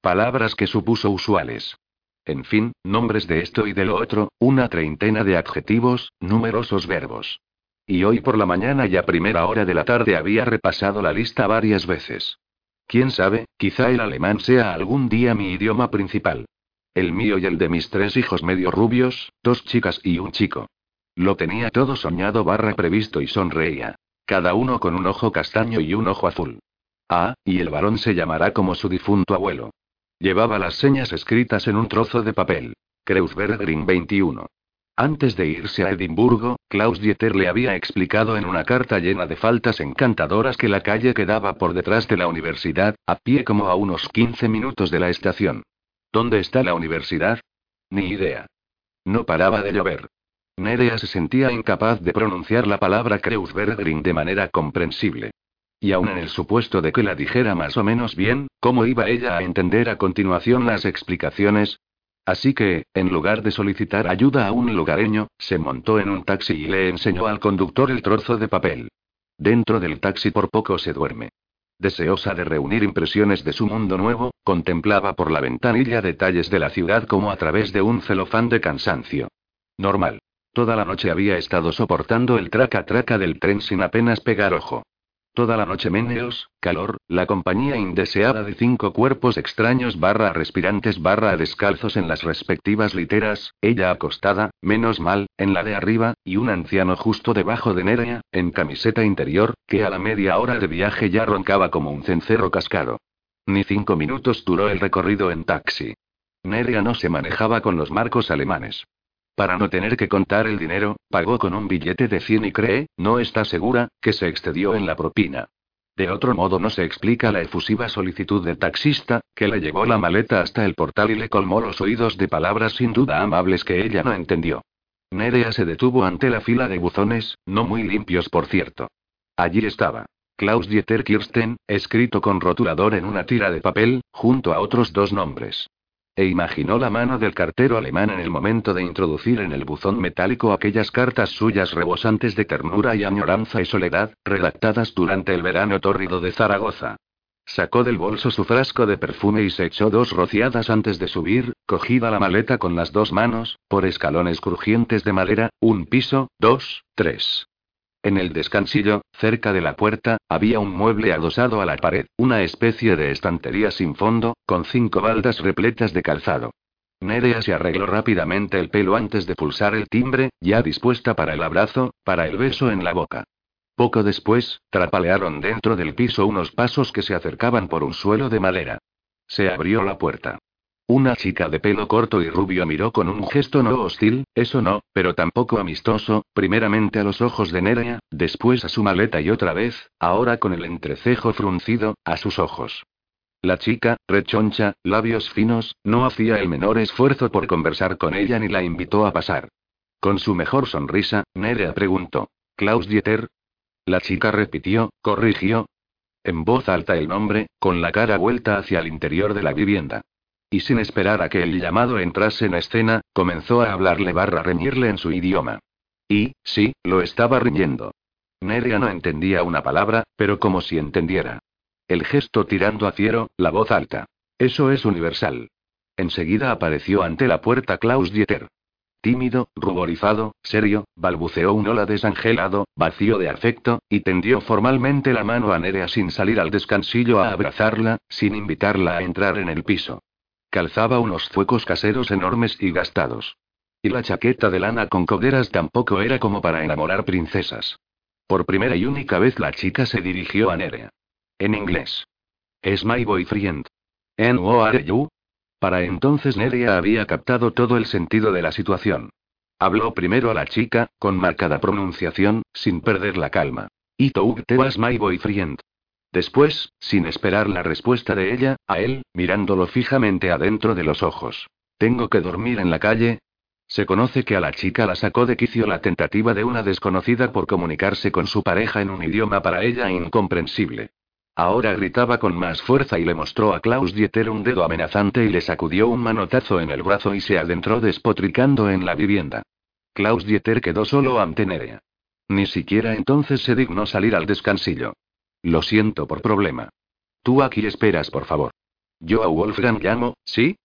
A: Palabras que supuso usuales. En fin, nombres de esto y de lo otro, una treintena de adjetivos, numerosos verbos. Y hoy por la mañana y a primera hora de la tarde había repasado la lista varias veces. Quién sabe, quizá el alemán sea algún día mi idioma principal. El mío y el de mis tres hijos medio rubios, dos chicas y un chico. Lo tenía todo soñado barra previsto y sonreía. Cada uno con un ojo castaño y un ojo azul. Ah, y el varón se llamará como su difunto abuelo. Llevaba las señas escritas en un trozo de papel. Kreuzbergring 21. Antes de irse a Edimburgo, Klaus Dieter le había explicado en una carta llena de faltas encantadoras que la calle quedaba por detrás de la universidad, a pie como a unos 15 minutos de la estación. ¿Dónde está la universidad? Ni idea. No paraba de llover. Nerea se sentía incapaz de pronunciar la palabra Kreuzbergring de manera comprensible. Y aun en el supuesto de que la dijera más o menos bien, ¿cómo iba ella a entender a continuación las explicaciones? Así que, en lugar de solicitar ayuda a un lugareño, se montó en un taxi y le enseñó al conductor el trozo de papel. Dentro del taxi por poco se duerme. Deseosa de reunir impresiones de su mundo nuevo, contemplaba por la ventanilla detalles de la ciudad como a través de un celofán de cansancio. Normal. Toda la noche había estado soportando el traca-traca del tren sin apenas pegar ojo. Toda la noche meneos, calor, la compañía indeseada de cinco cuerpos extraños barra respirantes barra descalzos en las respectivas literas, ella acostada, menos mal, en la de arriba, y un anciano justo debajo de Nerea, en camiseta interior, que a la media hora de viaje ya roncaba como un cencerro cascado. Ni cinco minutos duró el recorrido en taxi. Nerea no se manejaba con los marcos alemanes. Para no tener que contar el dinero, pagó con un billete de 100 y cree, no está segura, que se excedió en la propina. De otro modo no se explica la efusiva solicitud del taxista, que le llevó la maleta hasta el portal y le colmó los oídos de palabras sin duda amables que ella no entendió. Nerea se detuvo ante la fila de buzones, no muy limpios por cierto. Allí estaba. Klaus Dieter Kirsten, escrito con rotulador en una tira de papel, junto a otros dos nombres. E imaginó la mano del cartero alemán en el momento de introducir en el buzón metálico aquellas cartas suyas rebosantes de ternura y añoranza y soledad, redactadas durante el verano tórrido de Zaragoza. Sacó del bolso su frasco de perfume y se echó dos rociadas antes de subir, cogida la maleta con las dos manos, por escalones crujientes de madera, un piso, dos, tres. En el descansillo, cerca de la puerta, había un mueble adosado a la pared, una especie de estantería sin fondo, con cinco baldas repletas de calzado. Nerea se arregló rápidamente el pelo antes de pulsar el timbre, ya dispuesta para el abrazo, para el beso en la boca. Poco después, trapalearon dentro del piso unos pasos que se acercaban por un suelo de madera. Se abrió la puerta. Una chica de pelo corto y rubio miró con un gesto no hostil, eso no, pero tampoco amistoso, primeramente a los ojos de Nerea, después a su maleta y otra vez, ahora con el entrecejo fruncido, a sus ojos. La chica, rechoncha, labios finos, no hacía el menor esfuerzo por conversar con ella ni la invitó a pasar. Con su mejor sonrisa, Nerea preguntó: ¿Klaus Dieter? La chica repitió, corrigió. En voz alta el nombre, con la cara vuelta hacia el interior de la vivienda. Y sin esperar a que el llamado entrase en escena, comenzó a hablarle barra reñirle en su idioma. Y, sí, lo estaba riñendo. Nerea no entendía una palabra, pero como si entendiera. El gesto tirando a fiero, la voz alta. Eso es universal. Enseguida apareció ante la puerta Klaus Dieter. Tímido, ruborizado, serio, balbuceó un hola desangelado, vacío de afecto, y tendió formalmente la mano a Nerea sin salir al descansillo a abrazarla, sin invitarla a entrar en el piso. Calzaba unos fuecos caseros enormes y gastados. Y la chaqueta de lana con coderas tampoco era como para enamorar princesas. Por primera y única vez la chica se dirigió a Nerea. En inglés. Es my boyfriend. And who are you? Para entonces Nerea había captado todo el sentido de la situación. Habló primero a la chica, con marcada pronunciación, sin perder la calma. Y te was my boyfriend. Después, sin esperar la respuesta de ella, a él, mirándolo fijamente adentro de los ojos. ¿Tengo que dormir en la calle? Se conoce que a la chica la sacó de quicio la tentativa de una desconocida por comunicarse con su pareja en un idioma para ella incomprensible. Ahora gritaba con más fuerza y le mostró a Klaus Dieter un dedo amenazante y le sacudió un manotazo en el brazo y se adentró despotricando en la vivienda. Klaus Dieter quedó solo ante Nerea. Ni siquiera entonces se dignó salir al descansillo. Lo siento por problema. Tú aquí esperas, por favor. Yo a Wolfgang llamo, ¿sí?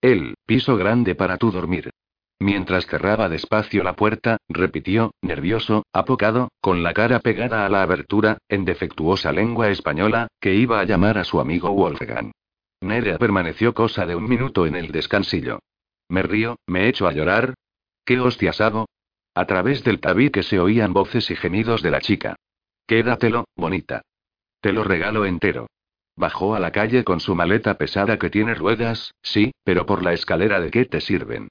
A: El piso grande para tú dormir. Mientras cerraba despacio la puerta, repitió, nervioso, apocado, con la cara pegada a la abertura, en defectuosa lengua española, que iba a llamar a su amigo Wolfgang. Nerea permaneció cosa de un minuto en el descansillo. Me río, me echo a llorar. ¿Qué hostias hago? A través del tabique se oían voces y gemidos de la chica. Quédatelo, bonita. Te lo regalo entero. Bajó a la calle con su maleta pesada que tiene ruedas, sí, pero por la escalera de qué te sirven.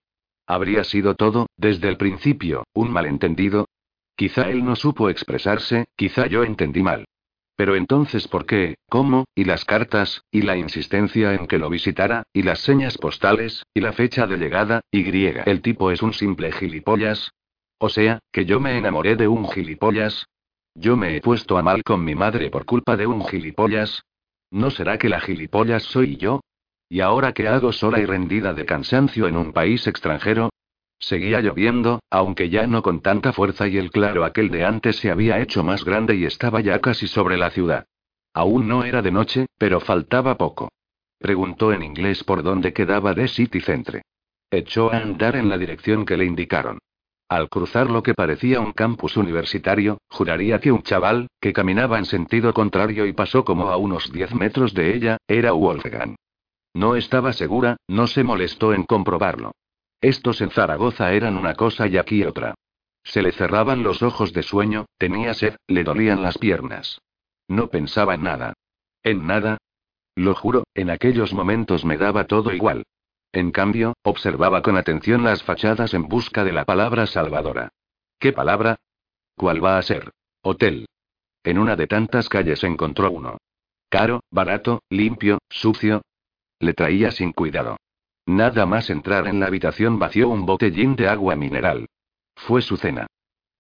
A: ¿Habría sido todo, desde el principio, un malentendido? Quizá él no supo expresarse, quizá yo entendí mal. Pero entonces, ¿por qué, cómo, y las cartas, y la insistencia en que lo visitara, y las señas postales, y la fecha de llegada, y griega? ¿El tipo es un simple gilipollas? O sea, que yo me enamoré de un gilipollas. Yo me he puesto a mal con mi madre por culpa de un gilipollas. ¿No será que la gilipollas soy yo? ¿Y ahora qué hago sola y rendida de cansancio en un país extranjero? Seguía lloviendo, aunque ya no con tanta fuerza y el claro aquel de antes se había hecho más grande y estaba ya casi sobre la ciudad. Aún no era de noche, pero faltaba poco. Preguntó en inglés por dónde quedaba The City Centre. Echó a andar en la dirección que le indicaron. Al cruzar lo que parecía un campus universitario, juraría que un chaval, que caminaba en sentido contrario y pasó como a unos 10 metros de ella, era Wolfgang. No estaba segura, no se molestó en comprobarlo. Estos en Zaragoza eran una cosa y aquí otra. Se le cerraban los ojos de sueño, tenía sed, le dolían las piernas. No pensaba en nada. ¿En nada? Lo juro, en aquellos momentos me daba todo igual. En cambio, observaba con atención las fachadas en busca de la palabra salvadora. ¿Qué palabra? ¿Cuál va a ser? Hotel. En una de tantas calles encontró uno. Caro, barato, limpio, sucio, le traía sin cuidado. Nada más entrar en la habitación vació un botellín de agua mineral. Fue su cena.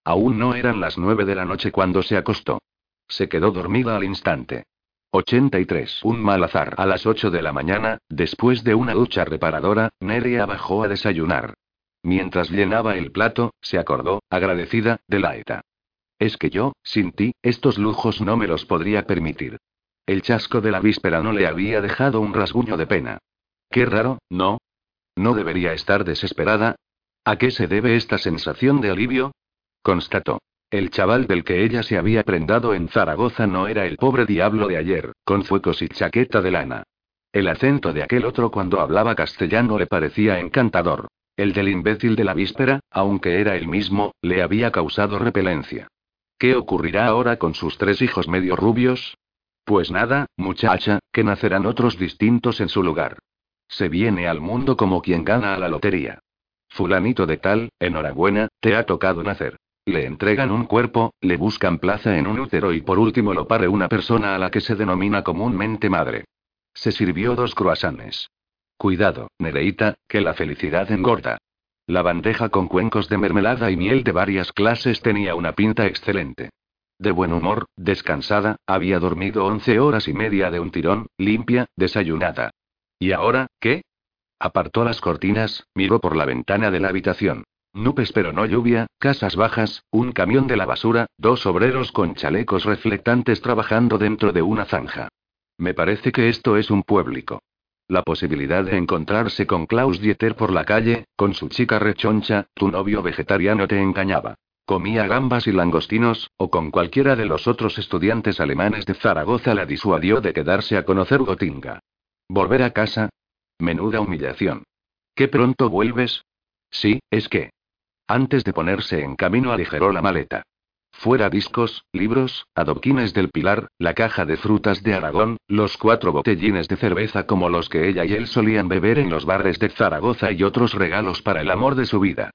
A: Aún no eran las nueve de la noche cuando se acostó. Se quedó dormida al instante. 83. Un mal azar. A las 8 de la mañana, después de una ducha reparadora, Nerea bajó a desayunar. Mientras llenaba el plato, se acordó, agradecida, de la ETA. Es que yo, sin ti, estos lujos no me los podría permitir. El chasco de la víspera no le había dejado un rasguño de pena. Qué raro, ¿no? ¿No debería estar desesperada? ¿A qué se debe esta sensación de alivio? Constató. El chaval del que ella se había prendado en Zaragoza no era el pobre diablo de ayer, con fuecos y chaqueta de lana. El acento de aquel otro cuando hablaba castellano le parecía encantador. El del imbécil de la víspera, aunque era el mismo, le había causado repelencia. ¿Qué ocurrirá ahora con sus tres hijos medio rubios? Pues nada, muchacha, que nacerán otros distintos en su lugar. Se viene al mundo como quien gana a la lotería. Fulanito de tal, enhorabuena, te ha tocado nacer. Le entregan un cuerpo, le buscan plaza en un útero y por último lo pare una persona a la que se denomina comúnmente madre. Se sirvió dos croissants. Cuidado, Nereita, que la felicidad engorda. La bandeja con cuencos de mermelada y miel de varias clases tenía una pinta excelente. De buen humor, descansada, había dormido once horas y media de un tirón, limpia, desayunada. ¿Y ahora, qué? Apartó las cortinas, miró por la ventana de la habitación. Nubes pero no lluvia, casas bajas, un camión de la basura, dos obreros con chalecos reflectantes trabajando dentro de una zanja. Me parece que esto es un público. La posibilidad de encontrarse con Klaus Dieter por la calle, con su chica rechoncha, tu novio vegetariano te engañaba. Comía gambas y langostinos, o con cualquiera de los otros estudiantes alemanes de Zaragoza la disuadió de quedarse a conocer Gotinga. ¿Volver a casa? Menuda humillación. ¿Qué pronto vuelves? Sí, es que. Antes de ponerse en camino aligeró la maleta. Fuera discos, libros, adoquines del Pilar, la caja de frutas de Aragón, los cuatro botellines de cerveza como los que ella y él solían beber en los bares de Zaragoza y otros regalos para el amor de su vida.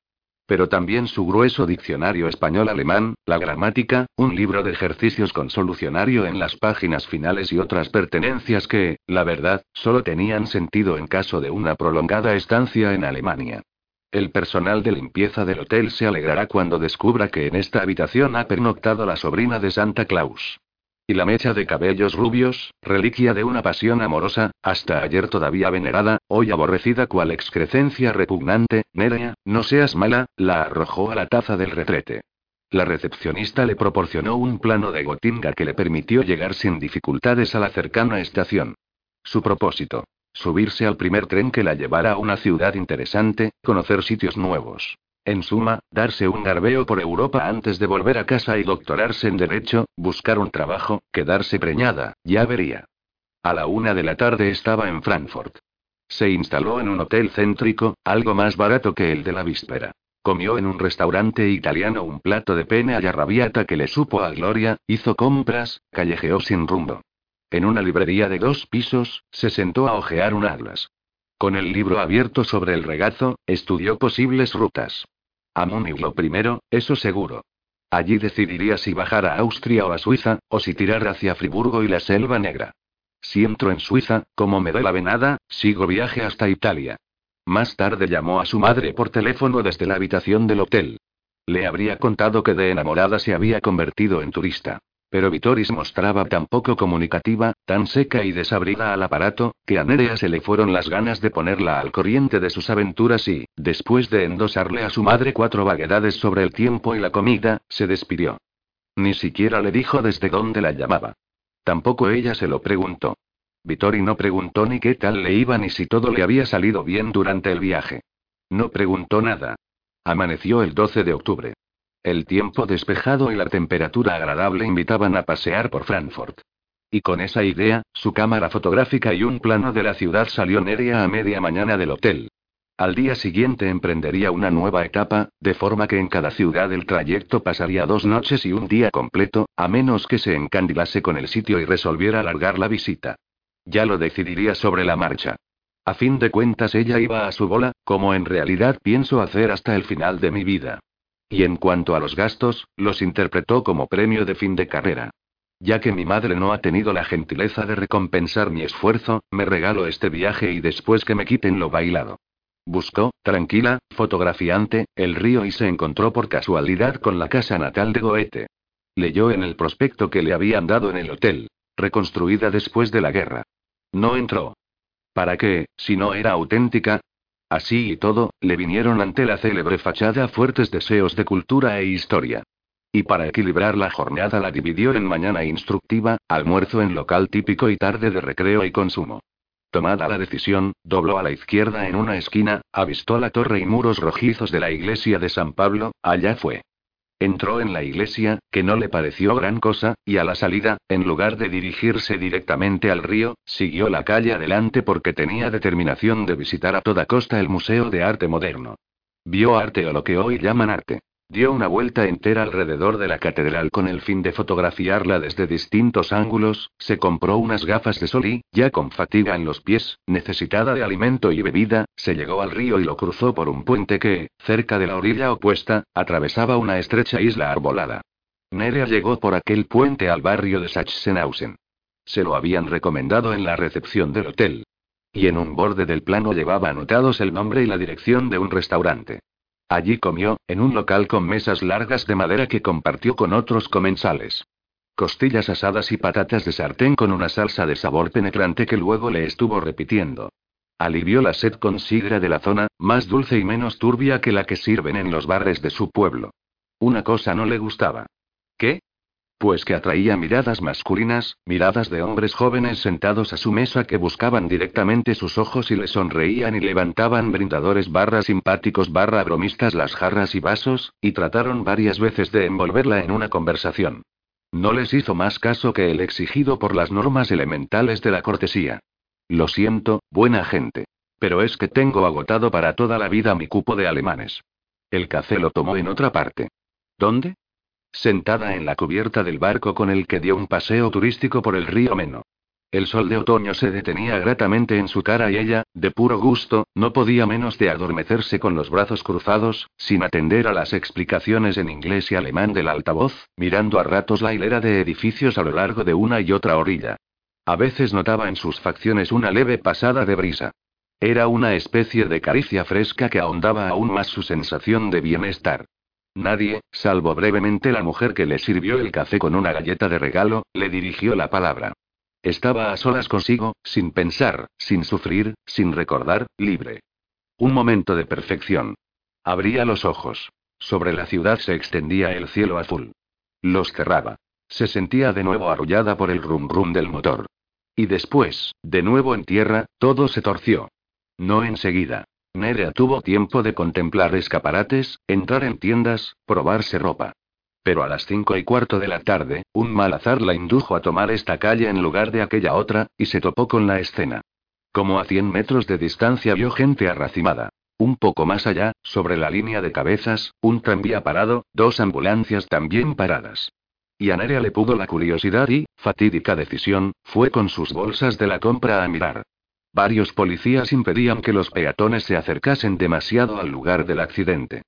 A: Pero también su grueso diccionario español-alemán, la gramática, un libro de ejercicios con solucionario en las páginas finales y otras pertenencias que, la verdad, solo tenían sentido en caso de una prolongada estancia en Alemania. El personal de limpieza del hotel se alegrará cuando descubra que en esta habitación ha pernoctado la sobrina de Santa Claus. Y la mecha de cabellos rubios, reliquia de una pasión amorosa, hasta ayer todavía venerada, hoy aborrecida cual excrecencia repugnante, Nerea, no seas mala, la arrojó a la taza del retrete. La recepcionista le proporcionó un plano de gotinga que le permitió llegar sin dificultades a la cercana estación. Su propósito. Subirse al primer tren que la llevara a una ciudad interesante, conocer sitios nuevos. En suma, darse un garbeo por Europa antes de volver a casa y doctorarse en Derecho, buscar un trabajo, quedarse preñada, ya vería. A la una de la tarde estaba en Frankfurt. Se instaló en un hotel céntrico, algo más barato que el de la víspera. Comió en un restaurante italiano un plato de pene a la rabiata que le supo a Gloria, hizo compras, callejeó sin rumbo. En una librería de dos pisos, se sentó a hojear un atlas. Con el libro abierto sobre el regazo, estudió posibles rutas. A lo primero, eso seguro. Allí decidiría si bajar a Austria o a Suiza, o si tirar hacia Friburgo y la Selva Negra. Si entro en Suiza, como me doy la venada, sigo viaje hasta Italia. Más tarde llamó a su madre por teléfono desde la habitación del hotel. Le habría contado que de enamorada se había convertido en turista. Pero Vitoris mostraba tan poco comunicativa, tan seca y desabrida al aparato, que a Nerea se le fueron las ganas de ponerla al corriente de sus aventuras y, después de endosarle a su madre cuatro vaguedades sobre el tiempo y la comida, se despidió. Ni siquiera le dijo desde dónde la llamaba. Tampoco ella se lo preguntó. Vittori no preguntó ni qué tal le iba ni si todo le había salido bien durante el viaje. No preguntó nada. Amaneció el 12 de octubre. El tiempo despejado y la temperatura agradable invitaban a pasear por Frankfurt. Y con esa idea, su cámara fotográfica y un plano de la ciudad salió Neria a media mañana del hotel. Al día siguiente emprendería una nueva etapa, de forma que en cada ciudad el trayecto pasaría dos noches y un día completo, a menos que se encandilase con el sitio y resolviera alargar la visita. Ya lo decidiría sobre la marcha. A fin de cuentas ella iba a su bola, como en realidad pienso hacer hasta el final de mi vida. Y en cuanto a los gastos, los interpretó como premio de fin de carrera. Ya que mi madre no ha tenido la gentileza de recompensar mi esfuerzo, me regalo este viaje y después que me quiten lo bailado. Buscó, tranquila, fotografiante, el río y se encontró por casualidad con la casa natal de Goethe. Leyó en el prospecto que le habían dado en el hotel. reconstruida después de la guerra. No entró. ¿Para qué, si no era auténtica? Así y todo, le vinieron ante la célebre fachada fuertes deseos de cultura e historia. Y para equilibrar la jornada la dividió en mañana instructiva, almuerzo en local típico y tarde de recreo y consumo. Tomada la decisión, dobló a la izquierda en una esquina, avistó la torre y muros rojizos de la iglesia de San Pablo, allá fue. Entró en la iglesia, que no le pareció gran cosa, y a la salida, en lugar de dirigirse directamente al río, siguió la calle adelante porque tenía determinación de visitar a toda costa el Museo de Arte Moderno. Vio arte o lo que hoy llaman arte. Dio una vuelta entera alrededor de la catedral con el fin de fotografiarla desde distintos ángulos, se compró unas gafas de sol y, ya con fatiga en los pies, necesitada de alimento y bebida, se llegó al río y lo cruzó por un puente que, cerca de la orilla opuesta, atravesaba una estrecha isla arbolada. Nerea llegó por aquel puente al barrio de Sachsenhausen. Se lo habían recomendado en la recepción del hotel. Y en un borde del plano llevaba anotados el nombre y la dirección de un restaurante. Allí comió, en un local con mesas largas de madera que compartió con otros comensales. Costillas asadas y patatas de sartén con una salsa de sabor penetrante que luego le estuvo repitiendo. Alivió la sed con sidra de la zona, más dulce y menos turbia que la que sirven en los bares de su pueblo. Una cosa no le gustaba. Pues que atraía miradas masculinas, miradas de hombres jóvenes sentados a su mesa que buscaban directamente sus ojos y le sonreían y levantaban brindadores barra simpáticos barra bromistas las jarras y vasos, y trataron varias veces de envolverla en una conversación. No les hizo más caso que el exigido por las normas elementales de la cortesía. Lo siento, buena gente. Pero es que tengo agotado para toda la vida mi cupo de alemanes. El café lo tomó en otra parte. ¿Dónde? Sentada en la cubierta del barco con el que dio un paseo turístico por el río Meno. El sol de otoño se detenía gratamente en su cara y ella, de puro gusto, no podía menos de adormecerse con los brazos cruzados, sin atender a las explicaciones en inglés y alemán del altavoz, mirando a ratos la hilera de edificios a lo largo de una y otra orilla. A veces notaba en sus facciones una leve pasada de brisa. Era una especie de caricia fresca que ahondaba aún más su sensación de bienestar. Nadie, salvo brevemente la mujer que le sirvió el café con una galleta de regalo, le dirigió la palabra. Estaba a solas consigo, sin pensar, sin sufrir, sin recordar, libre. Un momento de perfección. Abría los ojos. Sobre la ciudad se extendía el cielo azul. Los cerraba. Se sentía de nuevo arrullada por el rum rum del motor. Y después, de nuevo en tierra, todo se torció. No enseguida. Nerea tuvo tiempo de contemplar escaparates, entrar en tiendas, probarse ropa. Pero a las cinco y cuarto de la tarde, un mal azar la indujo a tomar esta calle en lugar de aquella otra, y se topó con la escena. Como a cien metros de distancia vio gente arracimada. Un poco más allá, sobre la línea de cabezas, un tranvía parado, dos ambulancias también paradas. Y a Nerea le pudo la curiosidad y, fatídica decisión, fue con sus bolsas de la compra a mirar. Varios policías impedían que los peatones se acercasen demasiado al lugar del accidente.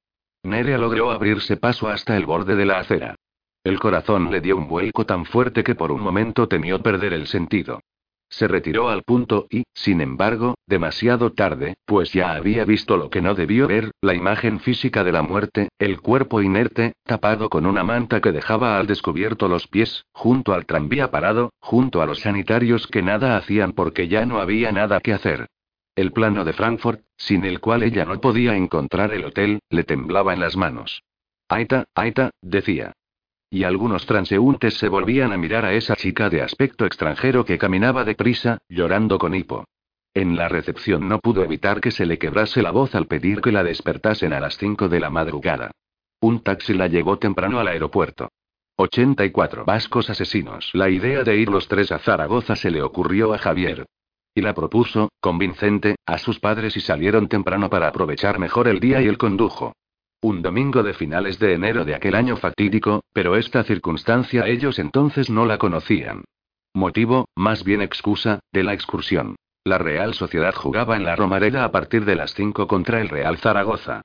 A: Nerea logró abrirse paso hasta el borde de la acera. El corazón le dio un vuelco tan fuerte que por un momento temió perder el sentido. Se retiró al punto y, sin embargo, demasiado tarde, pues ya había visto lo que no debió ver, la imagen física de la muerte, el cuerpo inerte, tapado con una manta que dejaba al descubierto los pies, junto al tranvía parado, junto a los sanitarios que nada hacían porque ya no había nada que hacer. El plano de Frankfurt, sin el cual ella no podía encontrar el hotel, le temblaba en las manos. Aita, Aita, decía. Y algunos transeúntes se volvían a mirar a esa chica de aspecto extranjero que caminaba deprisa, llorando con hipo. En la recepción no pudo evitar que se le quebrase la voz al pedir que la despertasen a las 5 de la madrugada. Un taxi la llevó temprano al aeropuerto. 84 vascos asesinos. La idea de ir los tres a Zaragoza se le ocurrió a Javier. Y la propuso, convincente, a sus padres y salieron temprano para aprovechar mejor el día y el condujo. Un domingo de finales de enero de aquel año fatídico, pero esta circunstancia ellos entonces no la conocían. Motivo, más bien excusa, de la excursión. La Real Sociedad jugaba en la Romareda a partir de las 5 contra el Real Zaragoza.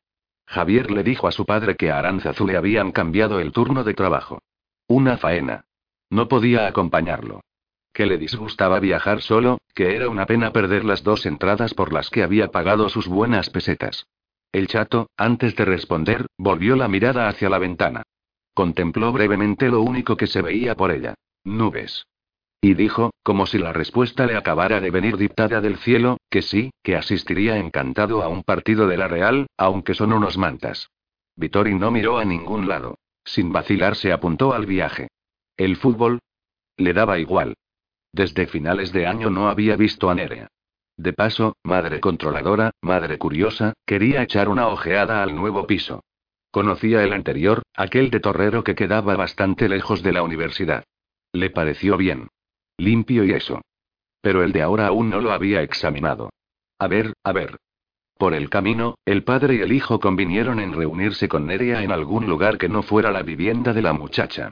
A: Javier le dijo a su padre que a Aranzazu le habían cambiado el turno de trabajo. Una faena. No podía acompañarlo. Que le disgustaba viajar solo, que era una pena perder las dos entradas por las que había pagado sus buenas pesetas. El chato, antes de responder, volvió la mirada hacia la ventana. Contempló brevemente lo único que se veía por ella. Nubes. Y dijo, como si la respuesta le acabara de venir dictada del cielo, que sí, que asistiría encantado a un partido de la Real, aunque son unos mantas. Vittori no miró a ningún lado. Sin vacilar se apuntó al viaje. ¿El fútbol? Le daba igual. Desde finales de año no había visto a Nerea. De paso, madre controladora, madre curiosa, quería echar una ojeada al nuevo piso. Conocía el anterior, aquel de Torrero que quedaba bastante lejos de la universidad. Le pareció bien. Limpio y eso. Pero el de ahora aún no lo había examinado. A ver, a ver. Por el camino, el padre y el hijo convinieron en reunirse con Nerea en algún lugar que no fuera la vivienda de la muchacha.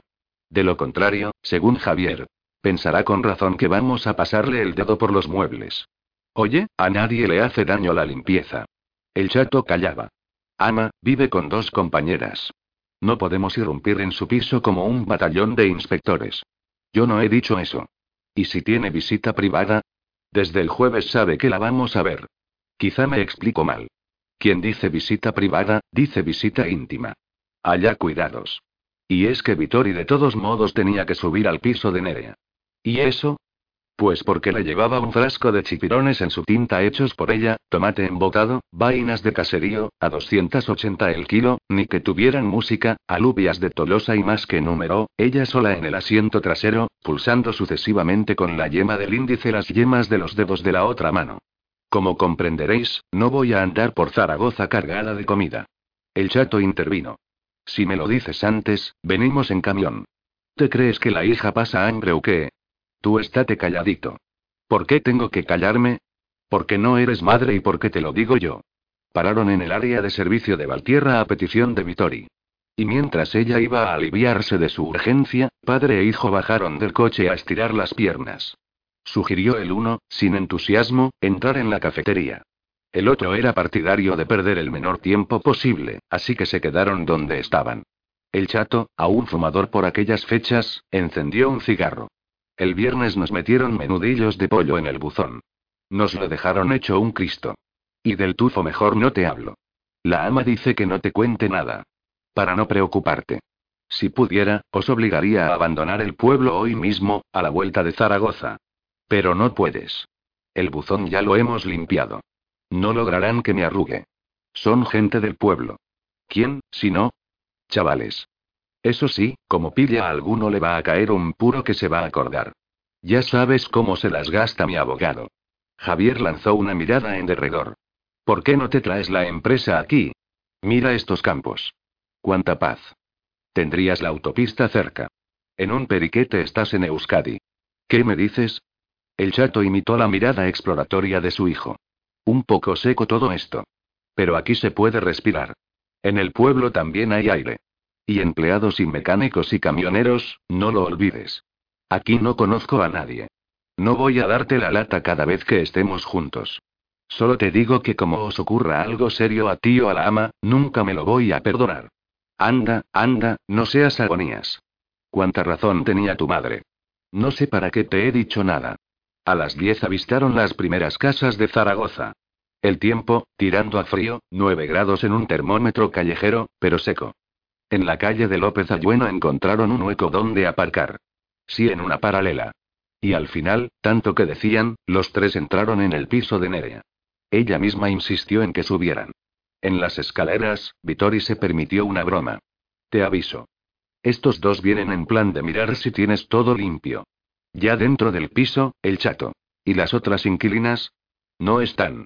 A: De lo contrario, según Javier, pensará con razón que vamos a pasarle el dedo por los muebles. Oye, a nadie le hace daño la limpieza. El chato callaba. Ama, vive con dos compañeras. No podemos irrumpir en su piso como un batallón de inspectores. Yo no he dicho eso. ¿Y si tiene visita privada? Desde el jueves sabe que la vamos a ver. Quizá me explico mal. Quien dice visita privada, dice visita íntima. Allá cuidados. Y es que Vittori de todos modos tenía que subir al piso de Nerea. ¿Y eso? Pues porque le llevaba un frasco de chipirones en su tinta hechos por ella, tomate embotado, vainas de caserío, a 280 el kilo, ni que tuvieran música, alubias de Tolosa y más que número, ella sola en el asiento trasero, pulsando sucesivamente con la yema del índice las yemas de los dedos de la otra mano. Como comprenderéis, no voy a andar por Zaragoza cargada de comida. El chato intervino. Si me lo dices antes, venimos en camión. ¿Te crees que la hija pasa hambre o qué? Tú estate calladito. ¿Por qué tengo que callarme? Porque no eres madre y porque te lo digo yo. Pararon en el área de servicio de Valtierra a petición de Vittori. Y mientras ella iba a aliviarse de su urgencia, padre e hijo bajaron del coche a estirar las piernas. Sugirió el uno, sin entusiasmo, entrar en la cafetería. El otro era partidario de perder el menor tiempo posible, así que se quedaron donde estaban. El chato, aún fumador por aquellas fechas, encendió un cigarro. El viernes nos metieron menudillos de pollo en el buzón. Nos lo dejaron hecho un Cristo. Y del tufo mejor no te hablo. La ama dice que no te cuente nada. Para no preocuparte. Si pudiera, os obligaría a abandonar el pueblo hoy mismo, a la vuelta de Zaragoza. Pero no puedes. El buzón ya lo hemos limpiado. No lograrán que me arrugue. Son gente del pueblo. ¿Quién, si no? Chavales. Eso sí, como pilla a alguno le va a caer un puro que se va a acordar. Ya sabes cómo se las gasta mi abogado. Javier lanzó una mirada en derredor. ¿Por qué no te traes la empresa aquí? Mira estos campos. Cuánta paz. Tendrías la autopista cerca. En un periquete estás en Euskadi. ¿Qué me dices? El chato imitó la mirada exploratoria de su hijo. Un poco seco todo esto. Pero aquí se puede respirar. En el pueblo también hay aire. Y empleados y mecánicos y camioneros, no lo olvides. Aquí no conozco a nadie. No voy a darte la lata cada vez que estemos juntos. Solo te digo que como os ocurra algo serio a ti o a la ama, nunca me lo voy a perdonar. Anda, anda, no seas agonías. Cuánta razón tenía tu madre. No sé para qué te he dicho nada. A las diez avistaron las primeras casas de Zaragoza. El tiempo, tirando a frío, nueve grados en un termómetro callejero, pero seco. En la calle de López Ayueno encontraron un hueco donde aparcar. Sí, en una paralela. Y al final, tanto que decían, los tres entraron en el piso de Nerea. Ella misma insistió en que subieran. En las escaleras, Vittori se permitió una broma. Te aviso. Estos dos vienen en plan de mirar si tienes todo limpio. Ya dentro del piso, el chato. ¿Y las otras inquilinas? No están.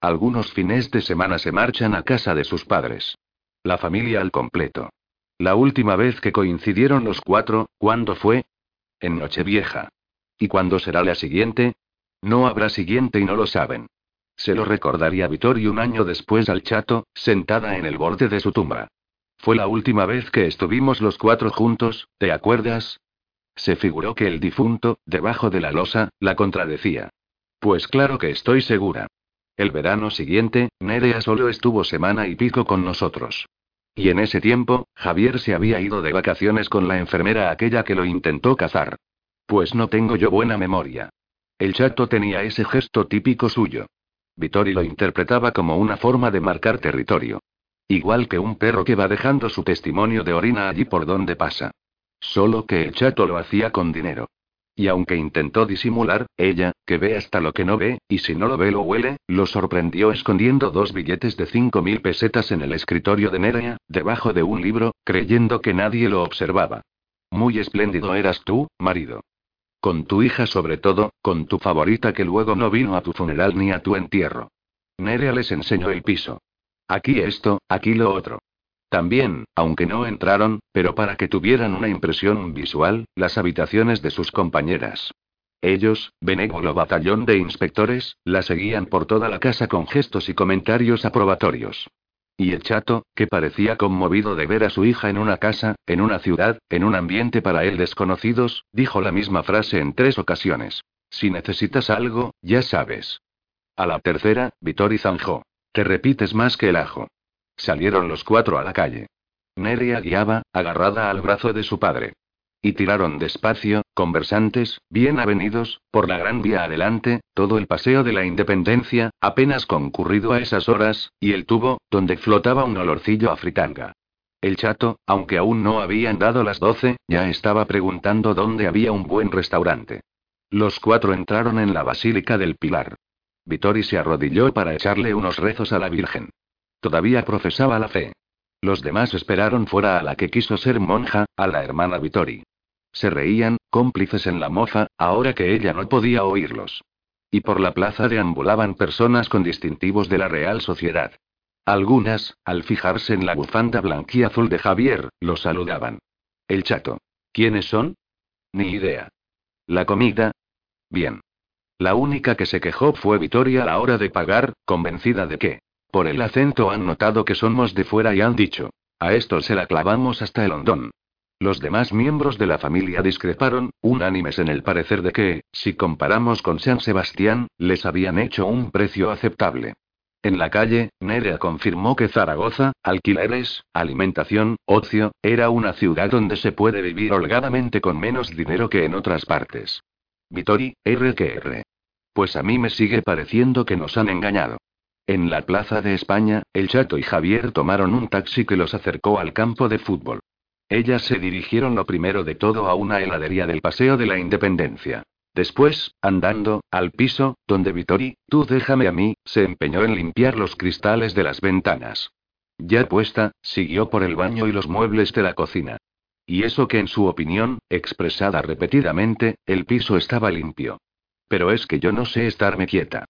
A: Algunos fines de semana se marchan a casa de sus padres. La familia al completo. La última vez que coincidieron los cuatro, ¿cuándo fue? En Nochevieja. ¿Y cuándo será la siguiente? No habrá siguiente y no lo saben. Se lo recordaría Vittorio un año después al chato, sentada en el borde de su tumba. Fue la última vez que estuvimos los cuatro juntos, ¿te acuerdas? Se figuró que el difunto, debajo de la losa, la contradecía. Pues claro que estoy segura. El verano siguiente, Nerea solo estuvo semana y pico con nosotros. Y en ese tiempo, Javier se había ido de vacaciones con la enfermera aquella que lo intentó cazar. Pues no tengo yo buena memoria. El chato tenía ese gesto típico suyo. Vittori lo interpretaba como una forma de marcar territorio. Igual que un perro que va dejando su testimonio de orina allí por donde pasa. Solo que el chato lo hacía con dinero. Y aunque intentó disimular, ella, que ve hasta lo que no ve, y si no lo ve lo huele, lo sorprendió escondiendo dos billetes de cinco mil pesetas en el escritorio de Nerea, debajo de un libro, creyendo que nadie lo observaba. Muy espléndido eras tú, marido. Con tu hija sobre todo, con tu favorita que luego no vino a tu funeral ni a tu entierro. Nerea les enseñó el piso. Aquí esto, aquí lo otro. También, aunque no entraron, pero para que tuvieran una impresión visual, las habitaciones de sus compañeras. Ellos, benévolo batallón de inspectores, la seguían por toda la casa con gestos y comentarios aprobatorios. Y el chato, que parecía conmovido de ver a su hija en una casa, en una ciudad, en un ambiente para él desconocidos, dijo la misma frase en tres ocasiones. Si necesitas algo, ya sabes. A la tercera, Vittori zanjó. Te repites más que el ajo. Salieron los cuatro a la calle. Nerea guiaba, agarrada al brazo de su padre. Y tiraron despacio, conversantes, bien avenidos, por la gran vía adelante, todo el paseo de la Independencia, apenas concurrido a esas horas, y el tubo, donde flotaba un olorcillo a fritanga. El chato, aunque aún no habían dado las doce, ya estaba preguntando dónde había un buen restaurante. Los cuatro entraron en la Basílica del Pilar. Vittori se arrodilló para echarle unos rezos a la Virgen. Todavía profesaba la fe. Los demás esperaron fuera a la que quiso ser monja, a la hermana Vittori. Se reían, cómplices en la mofa, ahora que ella no podía oírlos. Y por la plaza deambulaban personas con distintivos de la Real Sociedad. Algunas, al fijarse en la bufanda blanquiazul de Javier, lo saludaban. El chato. ¿Quiénes son? Ni idea. La comida. Bien. La única que se quejó fue Vitoria a la hora de pagar, convencida de que por el acento han notado que somos de fuera y han dicho. A esto se la clavamos hasta el hondón. Los demás miembros de la familia discreparon, unánimes en el parecer de que, si comparamos con San Sebastián, les habían hecho un precio aceptable. En la calle, Nerea confirmó que Zaragoza, alquileres, alimentación, ocio, era una ciudad donde se puede vivir holgadamente con menos dinero que en otras partes. Vitori, R Pues a mí me sigue pareciendo que nos han engañado. En la plaza de España, el Chato y Javier tomaron un taxi que los acercó al campo de fútbol. Ellas se dirigieron lo primero de todo a una heladería del Paseo de la Independencia. Después, andando, al piso, donde Vittori, tú déjame a mí, se empeñó en limpiar los cristales de las ventanas. Ya puesta, siguió por el baño y los muebles de la cocina. Y eso que en su opinión, expresada repetidamente, el piso estaba limpio. Pero es que yo no sé estarme quieta.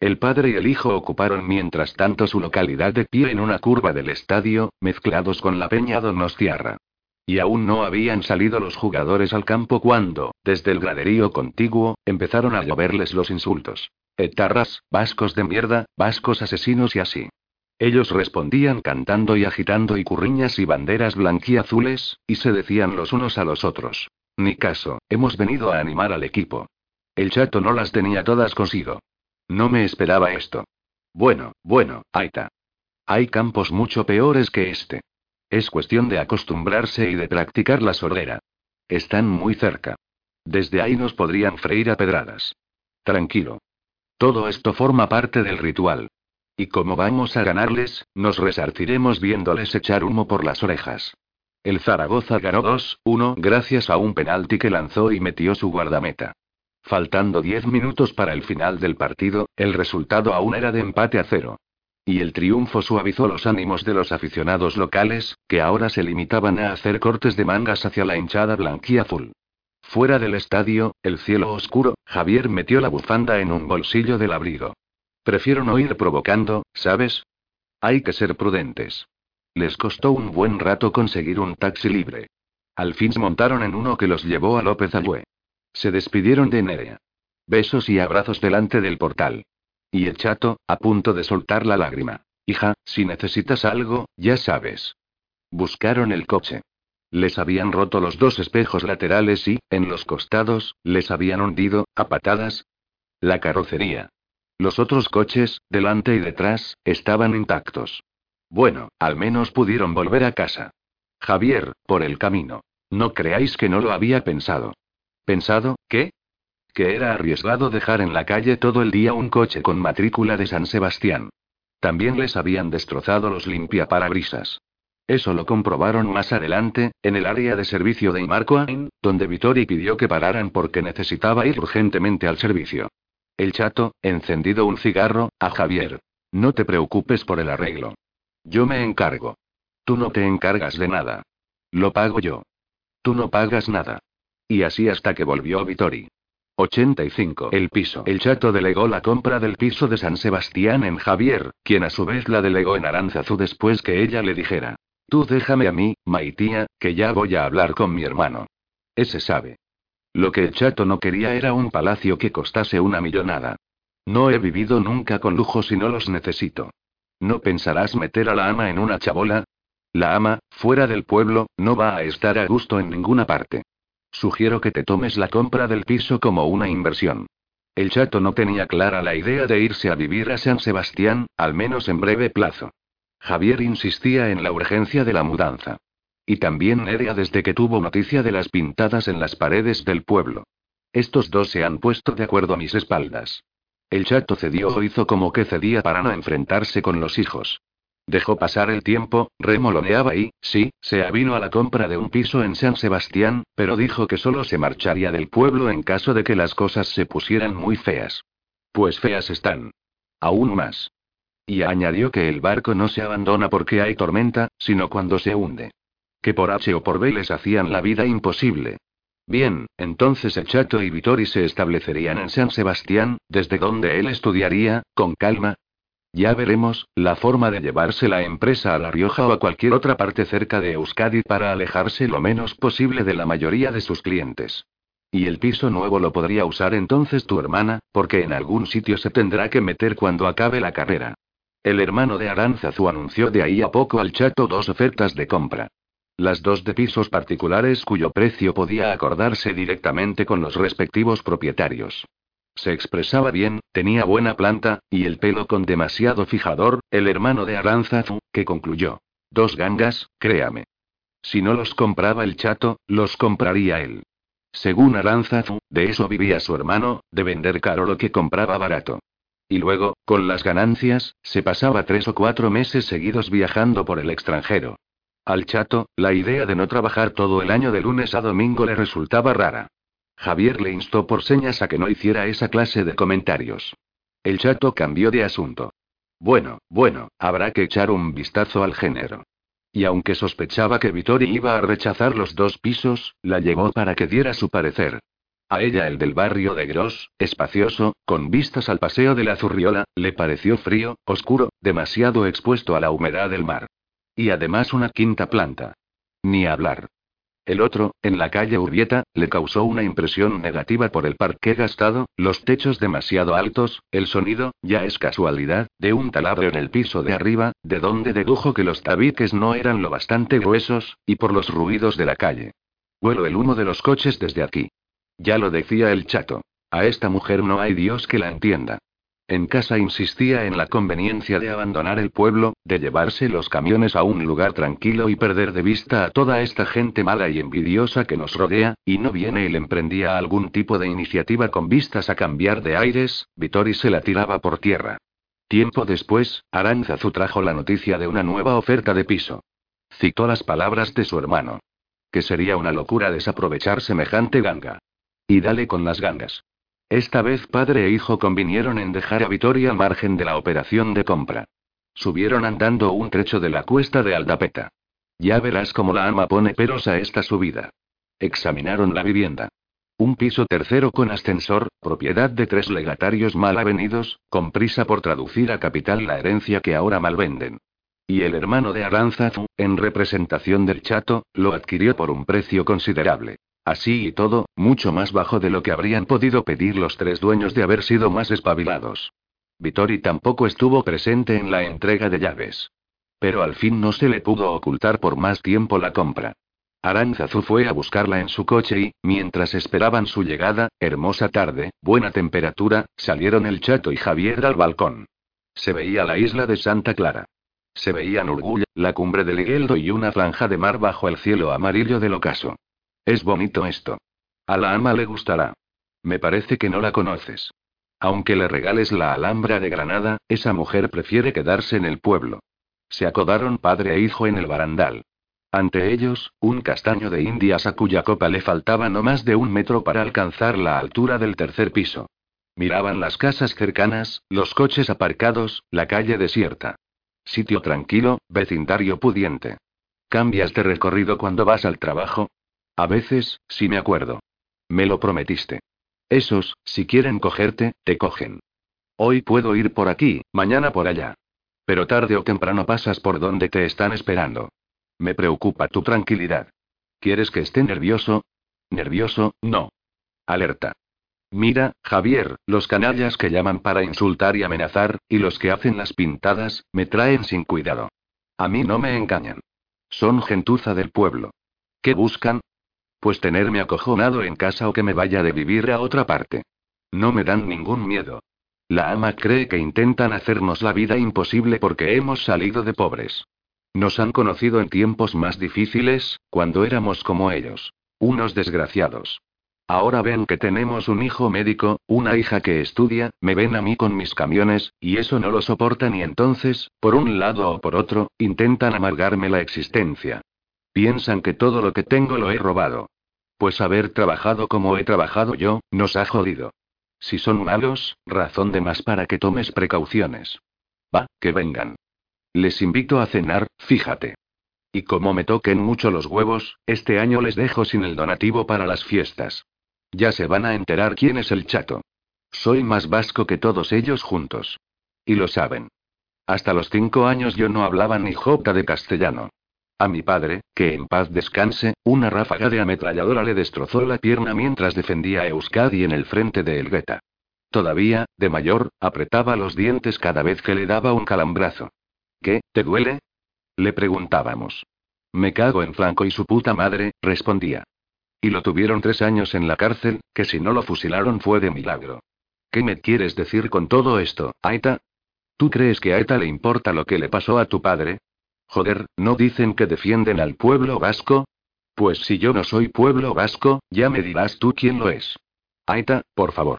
A: El padre y el hijo ocuparon mientras tanto su localidad de pie en una curva del estadio, mezclados con la peña Donostiarra. Y aún no habían salido los jugadores al campo cuando, desde el graderío contiguo, empezaron a lloverles los insultos. Etarras, vascos de mierda, vascos asesinos y así. Ellos respondían cantando y agitando y curriñas y banderas blanquiazules, y se decían los unos a los otros. Ni caso, hemos venido a animar al equipo. El chato no las tenía todas consigo. No me esperaba esto. Bueno, bueno, Aita. Hay campos mucho peores que este. Es cuestión de acostumbrarse y de practicar la sordera. Están muy cerca. Desde ahí nos podrían freír a pedradas. Tranquilo. Todo esto forma parte del ritual. Y como vamos a ganarles, nos resarciremos viéndoles echar humo por las orejas. El Zaragoza ganó 2-1 gracias a un penalti que lanzó y metió su guardameta. Faltando diez minutos para el final del partido, el resultado aún era de empate a cero. Y el triunfo suavizó los ánimos de los aficionados locales, que ahora se limitaban a hacer cortes de mangas hacia la hinchada blanquiazul. Fuera del estadio, el cielo oscuro, Javier metió la bufanda en un bolsillo del abrigo. Prefiero no ir provocando, ¿sabes? Hay que ser prudentes. Les costó un buen rato conseguir un taxi libre. Al fin se montaron en uno que los llevó a López. Se despidieron de Nerea. Besos y abrazos delante del portal. Y el chato, a punto de soltar la lágrima. Hija, si necesitas algo, ya sabes. Buscaron el coche. Les habían roto los dos espejos laterales y, en los costados, les habían hundido, a patadas, la carrocería. Los otros coches, delante y detrás, estaban intactos. Bueno, al menos pudieron volver a casa. Javier, por el camino. No creáis que no lo había pensado. ¿Pensado, qué? Que era arriesgado dejar en la calle todo el día un coche con matrícula de San Sebastián. También les habían destrozado los limpiaparabrisas. Eso lo comprobaron más adelante, en el área de servicio de Imarcoain, donde Vittori pidió que pararan porque necesitaba ir urgentemente al servicio. El chato, encendido un cigarro, a Javier. No te preocupes por el arreglo. Yo me encargo. Tú no te encargas de nada. Lo pago yo. Tú no pagas nada. Y así hasta que volvió Vittori. 85. El piso. El chato delegó la compra del piso de San Sebastián en Javier, quien a su vez la delegó en Aranzazú después que ella le dijera. Tú déjame a mí, Maitía, que ya voy a hablar con mi hermano. Ese sabe. Lo que el chato no quería era un palacio que costase una millonada. No he vivido nunca con lujos y no los necesito. ¿No pensarás meter a la ama en una chabola? La ama, fuera del pueblo, no va a estar a gusto en ninguna parte. Sugiero que te tomes la compra del piso como una inversión. El chato no tenía clara la idea de irse a vivir a San Sebastián, al menos en breve plazo. Javier insistía en la urgencia de la mudanza. Y también Nerea desde que tuvo noticia de las pintadas en las paredes del pueblo. Estos dos se han puesto de acuerdo a mis espaldas. El chato cedió o hizo como que cedía para no enfrentarse con los hijos. Dejó pasar el tiempo, remoloneaba y, sí, se avino a la compra de un piso en San Sebastián, pero dijo que solo se marcharía del pueblo en caso de que las cosas se pusieran muy feas. Pues feas están. Aún más. Y añadió que el barco no se abandona porque hay tormenta, sino cuando se hunde. Que por H o por B les hacían la vida imposible. Bien, entonces el Chato y Vittori se establecerían en San Sebastián, desde donde él estudiaría, con calma. Ya veremos, la forma de llevarse la empresa a La Rioja o a cualquier otra parte cerca de Euskadi para alejarse lo menos posible de la mayoría de sus clientes. Y el piso nuevo lo podría usar entonces tu hermana, porque en algún sitio se tendrá que meter cuando acabe la carrera. El hermano de Aranzazu anunció de ahí a poco al chato dos ofertas de compra. Las dos de pisos particulares cuyo precio podía acordarse directamente con los respectivos propietarios. Se expresaba bien, tenía buena planta, y el pelo con demasiado fijador, el hermano de Aranzazu, que concluyó. Dos gangas, créame. Si no los compraba el chato, los compraría él. Según Aranzazu, de eso vivía su hermano, de vender caro lo que compraba barato. Y luego, con las ganancias, se pasaba tres o cuatro meses seguidos viajando por el extranjero. Al chato, la idea de no trabajar todo el año de lunes a domingo le resultaba rara. Javier le instó por señas a que no hiciera esa clase de comentarios. El chato cambió de asunto. Bueno, bueno, habrá que echar un vistazo al género. Y aunque sospechaba que Vittori iba a rechazar los dos pisos, la llevó para que diera su parecer. A ella el del barrio de Gros, espacioso, con vistas al paseo de la Zurriola, le pareció frío, oscuro, demasiado expuesto a la humedad del mar. Y además una quinta planta. Ni hablar. El otro, en la calle Urbieta, le causó una impresión negativa por el parque gastado, los techos demasiado altos, el sonido, ya es casualidad, de un taladro en el piso de arriba, de donde dedujo que los tabiques no eran lo bastante gruesos, y por los ruidos de la calle. Huelo el humo de los coches desde aquí. Ya lo decía el chato. A esta mujer no hay Dios que la entienda. En casa insistía en la conveniencia de abandonar el pueblo, de llevarse los camiones a un lugar tranquilo y perder de vista a toda esta gente mala y envidiosa que nos rodea, y no viene él emprendía algún tipo de iniciativa con vistas a cambiar de aires, Vittori se la tiraba por tierra. Tiempo después, Aranzazu trajo la noticia de una nueva oferta de piso. Citó las palabras de su hermano. Que sería una locura desaprovechar semejante ganga. Y dale con las gangas. Esta vez padre e hijo convinieron en dejar a Vitoria al margen de la operación de compra. Subieron andando un trecho de la cuesta de Aldapeta. Ya verás cómo la ama pone peros a esta subida. Examinaron la vivienda. Un piso tercero con ascensor, propiedad de tres legatarios mal avenidos, con prisa por traducir a capital la herencia que ahora mal venden. Y el hermano de Aranzazu, en representación del chato, lo adquirió por un precio considerable. Así y todo, mucho más bajo de lo que habrían podido pedir los tres dueños de haber sido más espabilados. Vittori tampoco estuvo presente en la entrega de llaves. Pero al fin no se le pudo ocultar por más tiempo la compra. Aranzazu fue a buscarla en su coche y, mientras esperaban su llegada, hermosa tarde, buena temperatura, salieron el chato y Javier al balcón. Se veía la isla de Santa Clara. Se veían Urgulla, la cumbre del Higueldo y una franja de mar bajo el cielo amarillo del ocaso. Es bonito esto. A la ama le gustará. Me parece que no la conoces. Aunque le regales la Alhambra de Granada, esa mujer prefiere quedarse en el pueblo. Se acodaron padre e hijo en el barandal. Ante ellos, un castaño de indias a cuya copa le faltaba no más de un metro para alcanzar la altura del tercer piso. Miraban las casas cercanas, los coches aparcados, la calle desierta. Sitio tranquilo, vecindario pudiente. ¿Cambias de recorrido cuando vas al trabajo? A veces, sí me acuerdo. Me lo prometiste. Esos, si quieren cogerte, te cogen. Hoy puedo ir por aquí, mañana por allá. Pero tarde o temprano pasas por donde te están esperando. Me preocupa tu tranquilidad. ¿Quieres que esté nervioso? Nervioso, no. Alerta. Mira, Javier, los canallas que llaman para insultar y amenazar, y los que hacen las pintadas, me traen sin cuidado. A mí no me engañan. Son gentuza del pueblo. ¿Qué buscan? Pues tenerme acojonado en casa o que me vaya de vivir a otra parte. No me dan ningún miedo. La ama cree que intentan hacernos la vida imposible porque hemos salido de pobres. Nos han conocido en tiempos más difíciles, cuando éramos como ellos. Unos desgraciados. Ahora ven que tenemos un hijo médico, una hija que estudia, me ven a mí con mis camiones, y eso no lo soportan y entonces, por un lado o por otro, intentan amargarme la existencia. Piensan que todo lo que tengo lo he robado. Pues haber trabajado como he trabajado yo, nos ha jodido. Si son malos, razón de más para que tomes precauciones. Va, que vengan. Les invito a cenar, fíjate. Y como me toquen mucho los huevos, este año les dejo sin el donativo para las fiestas. Ya se van a enterar quién es el chato. Soy más vasco que todos ellos juntos. Y lo saben. Hasta los cinco años yo no hablaba ni jota de castellano. A mi padre, que en paz descanse, una ráfaga de ametralladora le destrozó la pierna mientras defendía a Euskadi en el frente de Elgueta. Todavía, de mayor, apretaba los dientes cada vez que le daba un calambrazo. ¿Qué, te duele? Le preguntábamos. Me cago en Franco y su puta madre, respondía. Y lo tuvieron tres años en la cárcel, que si no lo fusilaron fue de milagro. ¿Qué me quieres decir con todo esto, Aita? ¿Tú crees que a Aita le importa lo que le pasó a tu padre? Joder, ¿no dicen que defienden al pueblo vasco? Pues si yo no soy pueblo vasco, ya me dirás tú quién lo es. Aita, por favor.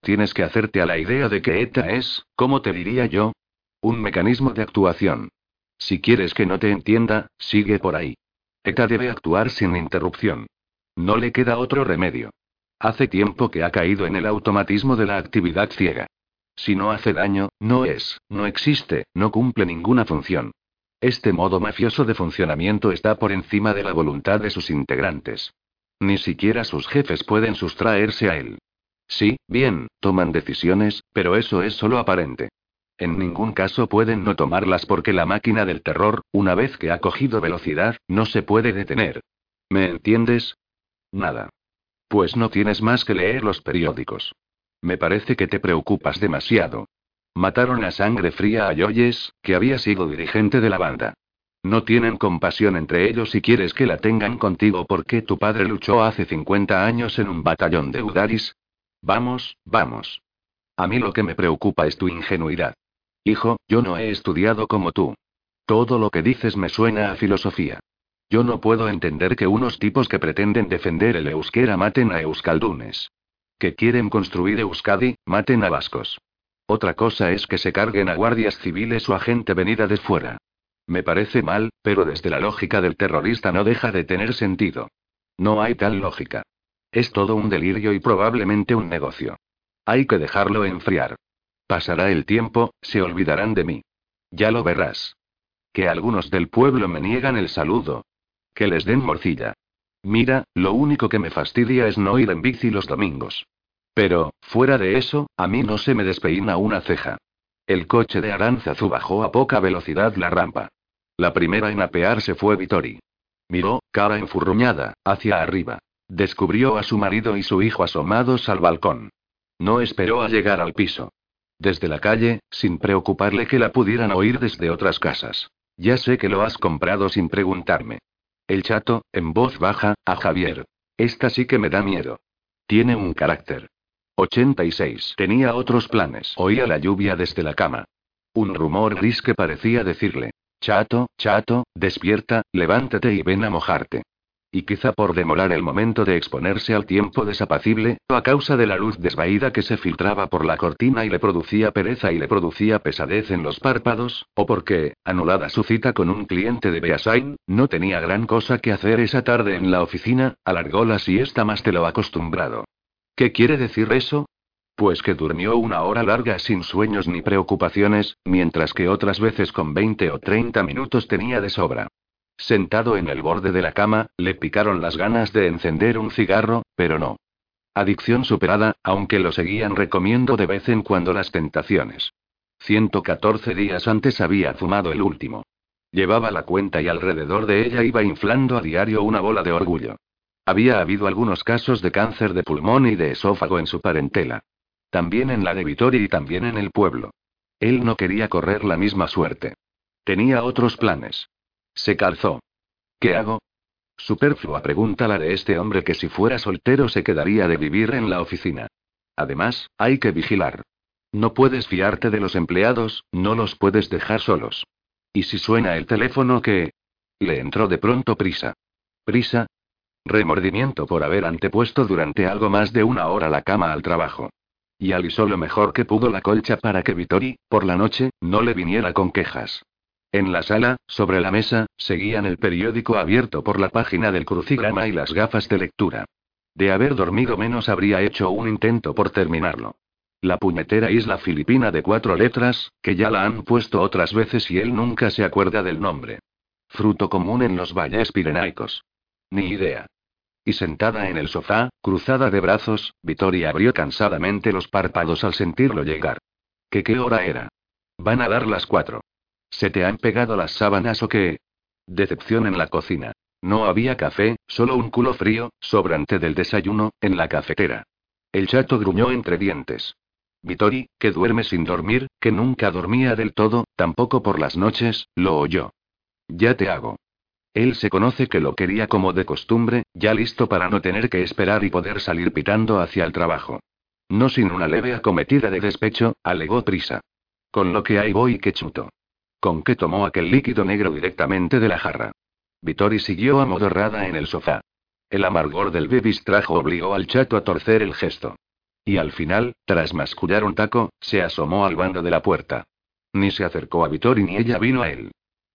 A: Tienes que hacerte a la idea de que ETA es, ¿cómo te diría yo? Un mecanismo de actuación. Si quieres que no te entienda, sigue por ahí. ETA debe actuar sin interrupción. No le queda otro remedio. Hace tiempo que ha caído en el automatismo de la actividad ciega. Si no hace daño, no es, no existe, no cumple ninguna función. Este modo mafioso de funcionamiento está por encima de la voluntad de sus integrantes. Ni siquiera sus jefes pueden sustraerse a él. Sí, bien, toman decisiones, pero eso es solo aparente. En ningún caso pueden no tomarlas porque la máquina del terror, una vez que ha cogido velocidad, no se puede detener. ¿Me entiendes? Nada. Pues no tienes más que leer los periódicos. Me parece que te preocupas demasiado. Mataron a sangre fría a Yoyes, que había sido dirigente de la banda. No tienen compasión entre ellos y quieres que la tengan contigo porque tu padre luchó hace 50 años en un batallón de Udaris. Vamos, vamos. A mí lo que me preocupa es tu ingenuidad. Hijo, yo no he estudiado como tú. Todo lo que dices me suena a filosofía. Yo no puedo entender que unos tipos que pretenden defender el euskera maten a euskaldunes. Que quieren construir Euskadi, maten a vascos. Otra cosa es que se carguen a guardias civiles o a gente venida de fuera. Me parece mal, pero desde la lógica del terrorista no deja de tener sentido. No hay tal lógica. Es todo un delirio y probablemente un negocio. Hay que dejarlo enfriar. Pasará el tiempo, se olvidarán de mí. Ya lo verás. Que algunos del pueblo me niegan el saludo. Que les den morcilla. Mira, lo único que me fastidia es no ir en bici los domingos. Pero, fuera de eso, a mí no se me despeina una ceja. El coche de Aranzazu bajó a poca velocidad la rampa. La primera en apearse fue Vitori. Miró, cara enfurruñada, hacia arriba. Descubrió a su marido y su hijo asomados al balcón. No esperó a llegar al piso desde la calle, sin preocuparle que la pudieran oír desde otras casas. Ya sé que lo has comprado sin preguntarme. El chato, en voz baja, a Javier. Esta sí que me da miedo. Tiene un carácter. 86. Tenía otros planes. Oía la lluvia desde la cama. Un rumor gris que parecía decirle. Chato, chato, despierta, levántate y ven a mojarte. Y quizá por demorar el momento de exponerse al tiempo desapacible, o a causa de la luz desvaída que se filtraba por la cortina y le producía pereza y le producía pesadez en los párpados, o porque, anulada su cita con un cliente de Beasain, no tenía gran cosa que hacer esa tarde en la oficina, alargó la siesta más de lo acostumbrado. ¿Qué quiere decir eso? Pues que durmió una hora larga sin sueños ni preocupaciones, mientras que otras veces con 20 o 30 minutos tenía de sobra. Sentado en el borde de la cama, le picaron las ganas de encender un cigarro, pero no. Adicción superada, aunque lo seguían recomiendo de vez en cuando las tentaciones. 114 días antes había fumado el último. Llevaba la cuenta y alrededor de ella iba inflando a diario una bola de orgullo. Había habido algunos casos de cáncer de pulmón y de esófago en su parentela. También en la de Vittoria y también en el pueblo. Él no quería correr la misma suerte. Tenía otros planes. Se calzó. ¿Qué hago? Superflua pregunta la de este hombre que si fuera soltero se quedaría de vivir en la oficina. Además, hay que vigilar. No puedes fiarte de los empleados, no los puedes dejar solos. ¿Y si suena el teléfono qué? Le entró de pronto prisa. ¿Prisa? Remordimiento por haber antepuesto durante algo más de una hora la cama al trabajo. Y alisó lo mejor que pudo la colcha para que Vittori, por la noche, no le viniera con quejas. En la sala, sobre la mesa, seguían el periódico abierto por la página del crucigrama y las gafas de lectura. De haber dormido menos habría hecho un intento por terminarlo. La puñetera isla filipina de cuatro letras, que ya la han puesto otras veces y él nunca se acuerda del nombre. Fruto común en los valles pirenaicos. Ni idea. Y sentada en el sofá, cruzada de brazos, Vittoria abrió cansadamente los párpados al sentirlo llegar. ¿Qué qué hora era? Van a dar las cuatro. ¿Se te han pegado las sábanas o qué? Decepción en la cocina. No había café, solo un culo frío, sobrante del desayuno, en la cafetera. El chato gruñó entre dientes. Vittori, que duerme sin dormir, que nunca dormía del todo, tampoco por las noches, lo oyó. Ya te hago. Él se conoce que lo quería como de costumbre, ya listo para no tener que esperar y poder salir pitando hacia el trabajo. No sin una leve acometida de despecho, alegó prisa. Con lo que hay voy que chuto. Con que tomó aquel líquido negro directamente de la jarra. Vittori siguió amodorrada en el sofá. El amargor del bebistrajo obligó al chato a torcer el gesto. Y al final, tras mascullar un taco, se asomó al bando de la puerta. Ni se acercó a Vittori ni ella vino a él.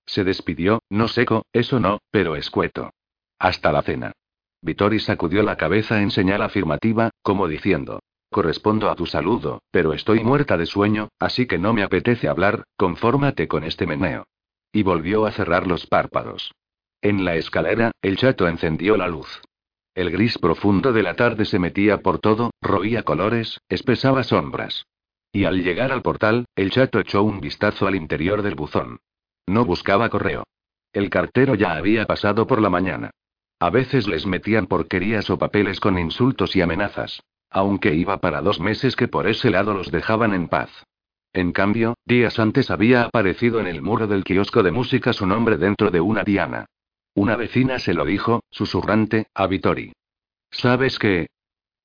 A: Se despidió, no seco, eso no, pero escueto. Hasta la cena. Vittori sacudió la cabeza en señal afirmativa, como diciendo. Correspondo a tu saludo, pero estoy muerta de sueño, así que no me apetece hablar, confórmate con este meneo. Y volvió a cerrar los párpados. En la escalera, el chato encendió la luz. El gris profundo de la tarde se metía por todo, roía colores, espesaba sombras. Y al llegar al portal, el chato echó un vistazo al interior del buzón. No buscaba correo. El cartero ya había pasado por la mañana. A veces les metían porquerías o papeles con insultos y amenazas. Aunque iba para dos meses que por ese lado los dejaban en paz. En cambio, días antes había aparecido en el muro del kiosco de música su nombre dentro de una diana. Una vecina se lo dijo, susurrante, a Vittori. ¿Sabes qué?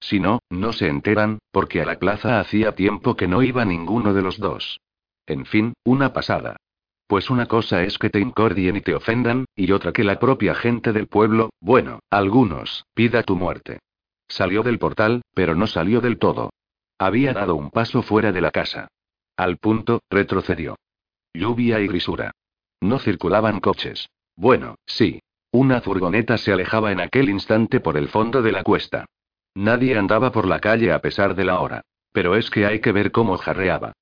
A: Si no, no se enteran, porque a la plaza hacía tiempo que no iba ninguno de los dos. En fin, una pasada. Pues una cosa es que te incordien y te ofendan, y otra que la propia gente del pueblo, bueno, algunos, pida tu muerte. Salió del portal, pero no salió del todo. Había dado un paso fuera de la casa. Al punto, retrocedió. Lluvia y grisura. No circulaban coches. Bueno, sí. Una furgoneta se alejaba en aquel instante por el fondo de la cuesta. Nadie andaba por la calle a pesar de la hora. Pero es que hay que ver cómo jarreaba.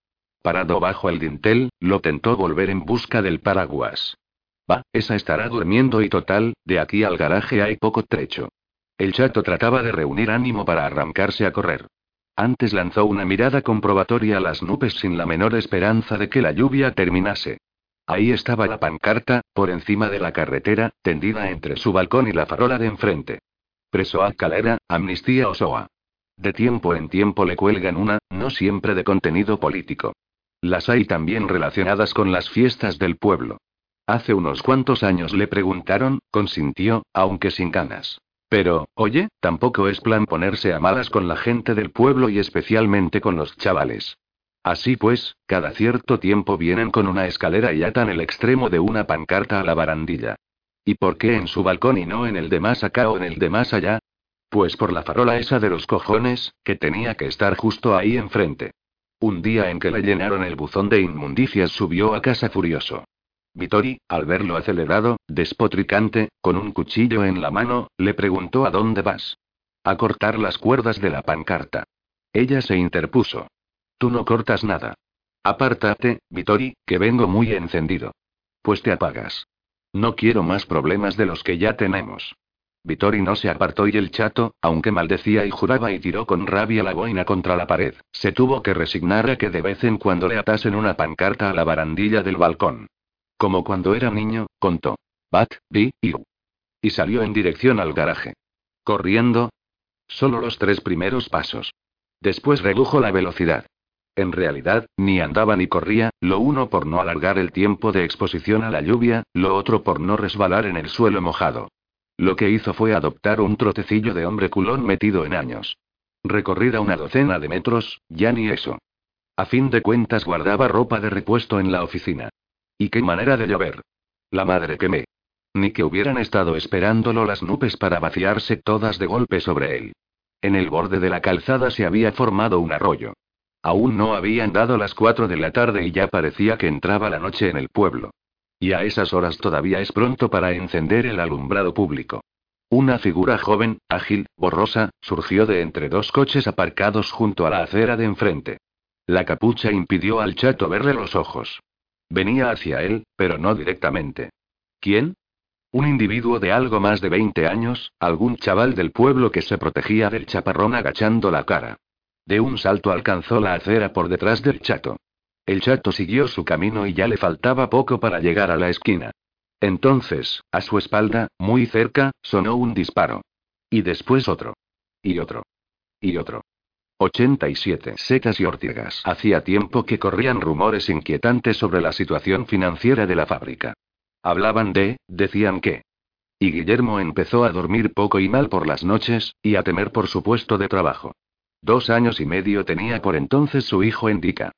A: Parado bajo el dintel, lo tentó volver en busca del paraguas. Va, esa estará durmiendo y total, de aquí al garaje hay poco trecho. El chato trataba de reunir ánimo para arrancarse a correr. Antes lanzó una mirada comprobatoria a las nubes sin la menor esperanza de que la lluvia terminase. Ahí estaba la pancarta, por encima de la carretera, tendida entre su balcón y la farola de enfrente. Presoa Calera, Amnistía Osoa. De tiempo en tiempo le cuelgan una, no siempre de contenido político. Las hay también relacionadas con las fiestas del pueblo. Hace unos cuantos años le preguntaron, consintió, aunque sin ganas. Pero, oye, tampoco es plan ponerse a malas con la gente del pueblo y especialmente con los chavales. Así pues, cada cierto tiempo vienen con una escalera y atan el extremo de una pancarta a la barandilla. ¿Y por qué en su balcón y no en el de más acá o en el de más allá? Pues por la farola esa de los cojones, que tenía que estar justo ahí enfrente. Un día en que le llenaron el buzón de inmundicias subió a casa furioso. Vittori, al verlo acelerado, despotricante, con un cuchillo en la mano, le preguntó a dónde vas. A cortar las cuerdas de la pancarta. Ella se interpuso. Tú no cortas nada. Apártate, Vittori, que vengo muy encendido. Pues te apagas. No quiero más problemas de los que ya tenemos. Vittori no se apartó y el chato, aunque maldecía y juraba y tiró con rabia la boina contra la pared, se tuvo que resignar a que de vez en cuando le atasen una pancarta a la barandilla del balcón. Como cuando era niño, contó. Bat, bi, y Y salió en dirección al garaje. Corriendo. Solo los tres primeros pasos. Después redujo la velocidad. En realidad, ni andaba ni corría, lo uno por no alargar el tiempo de exposición a la lluvia, lo otro por no resbalar en el suelo mojado. Lo que hizo fue adoptar un trotecillo de hombre culón metido en años. Recorrida una docena de metros, ya ni eso. A fin de cuentas guardaba ropa de repuesto en la oficina. ¿Y qué manera de llover? La madre que me. Ni que hubieran estado esperándolo las nubes para vaciarse todas de golpe sobre él. En el borde de la calzada se había formado un arroyo. Aún no habían dado las cuatro de la tarde y ya parecía que entraba la noche en el pueblo. Y a esas horas todavía es pronto para encender el alumbrado público. Una figura joven, ágil, borrosa, surgió de entre dos coches aparcados junto a la acera de enfrente. La capucha impidió al chato verle los ojos. Venía hacia él, pero no directamente. ¿Quién? Un individuo de algo más de 20 años, algún chaval del pueblo que se protegía del chaparrón agachando la cara. De un salto alcanzó la acera por detrás del chato. El chato siguió su camino y ya le faltaba poco para llegar a la esquina. Entonces, a su espalda, muy cerca, sonó un disparo. Y después otro. Y otro. Y otro. 87 setas y ortigas. Hacía tiempo que corrían rumores inquietantes sobre la situación financiera de la fábrica. Hablaban de, decían que. Y Guillermo empezó a dormir poco y mal por las noches, y a temer por su puesto de trabajo. Dos años y medio tenía por entonces su hijo Endica.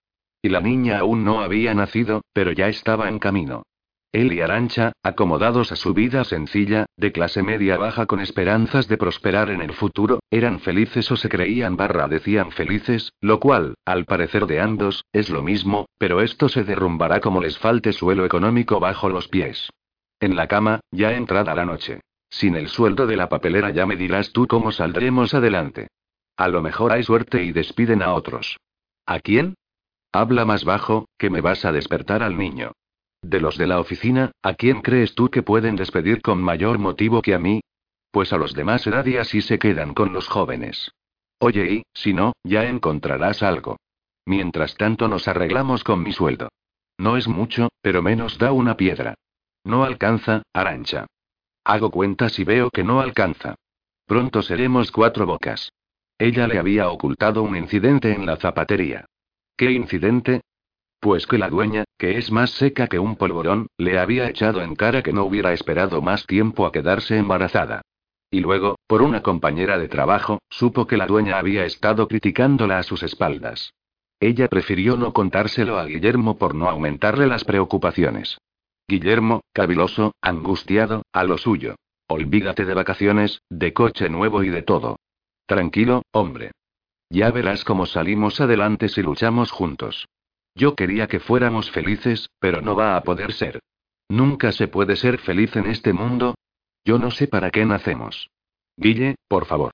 A: Y la niña aún no había nacido, pero ya estaba en camino. Él y Arancha, acomodados a su vida sencilla, de clase media baja con esperanzas de prosperar en el futuro, eran felices o se creían barra decían felices, lo cual, al parecer de ambos, es lo mismo, pero esto se derrumbará como les falte suelo económico bajo los pies. En la cama, ya entrada la noche. Sin el sueldo de la papelera ya me dirás tú cómo saldremos adelante. A lo mejor hay suerte y despiden a otros. ¿A quién? Habla más bajo, que me vas a despertar al niño. De los de la oficina, ¿a quién crees tú que pueden despedir con mayor motivo que a mí? Pues a los demás edad y así se quedan con los jóvenes. Oye, y, si no, ya encontrarás algo. Mientras tanto nos arreglamos con mi sueldo. No es mucho, pero menos da una piedra. No alcanza, Arancha. Hago cuentas y veo que no alcanza. Pronto seremos cuatro bocas. Ella le había ocultado un incidente en la zapatería. ¿Qué incidente? Pues que la dueña, que es más seca que un polvorón, le había echado en cara que no hubiera esperado más tiempo a quedarse embarazada. Y luego, por una compañera de trabajo, supo que la dueña había estado criticándola a sus espaldas. Ella prefirió no contárselo a Guillermo por no aumentarle las preocupaciones. Guillermo, caviloso, angustiado, a lo suyo. Olvídate de vacaciones, de coche nuevo y de todo. Tranquilo, hombre. Ya verás cómo salimos adelante si luchamos juntos. Yo quería que fuéramos felices, pero no va a poder ser. Nunca se puede ser feliz en este mundo. Yo no sé para qué nacemos. Guille, por favor.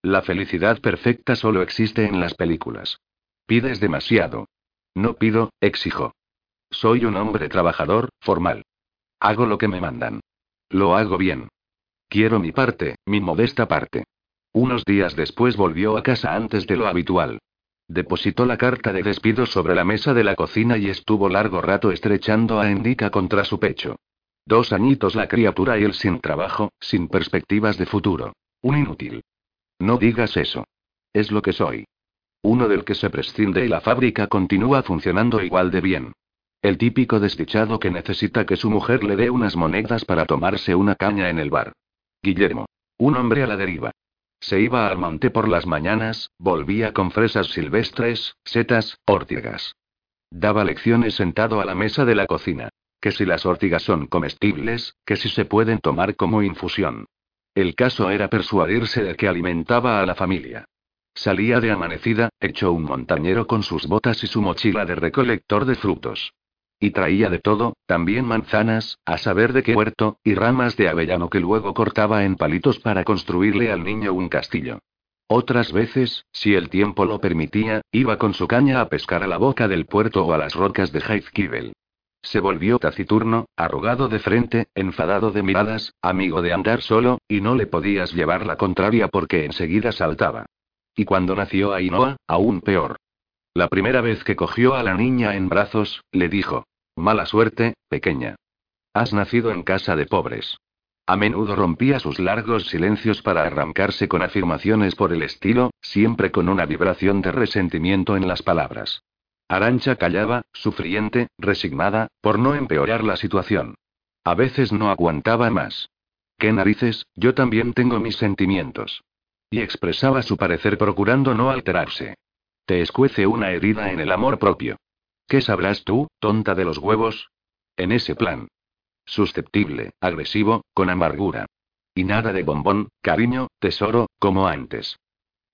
A: La felicidad perfecta solo existe en las películas. Pides demasiado. No pido, exijo. Soy un hombre trabajador, formal. Hago lo que me mandan. Lo hago bien. Quiero mi parte, mi modesta parte. Unos días después volvió a casa antes de lo habitual. Depositó la carta de despido sobre la mesa de la cocina y estuvo largo rato estrechando a Endica contra su pecho. Dos añitos la criatura y él sin trabajo, sin perspectivas de futuro. Un inútil. No digas eso. Es lo que soy. Uno del que se prescinde y la fábrica continúa funcionando igual de bien. El típico desdichado que necesita que su mujer le dé unas monedas para tomarse una caña en el bar. Guillermo. Un hombre a la deriva. Se iba al monte por las mañanas, volvía con fresas silvestres, setas, ortigas. Daba lecciones sentado a la mesa de la cocina. que si las ortigas son comestibles, que si se pueden tomar como infusión. El caso era persuadirse de que alimentaba a la familia. Salía de amanecida, echó un montañero con sus botas y su mochila de recolector de frutos. Y traía de todo, también manzanas, a saber de qué huerto, y ramas de avellano que luego cortaba en palitos para construirle al niño un castillo. Otras veces, si el tiempo lo permitía, iba con su caña a pescar a la boca del puerto o a las rocas de Heizkibel. Se volvió taciturno, arrugado de frente, enfadado de miradas, amigo de andar solo, y no le podías llevar la contraria porque enseguida saltaba. Y cuando nació Ainhoa, aún peor. La primera vez que cogió a la niña en brazos, le dijo: Mala suerte, pequeña. Has nacido en casa de pobres. A menudo rompía sus largos silencios para arrancarse con afirmaciones por el estilo, siempre con una vibración de resentimiento en las palabras. Arancha callaba, sufriente, resignada, por no empeorar la situación. A veces no aguantaba más. ¿Qué narices? Yo también tengo mis sentimientos. Y expresaba su parecer procurando no alterarse. Te escuece una herida en el amor propio. ¿Qué sabrás tú, tonta de los huevos? En ese plan. Susceptible, agresivo, con amargura. Y nada de bombón, cariño, tesoro, como antes.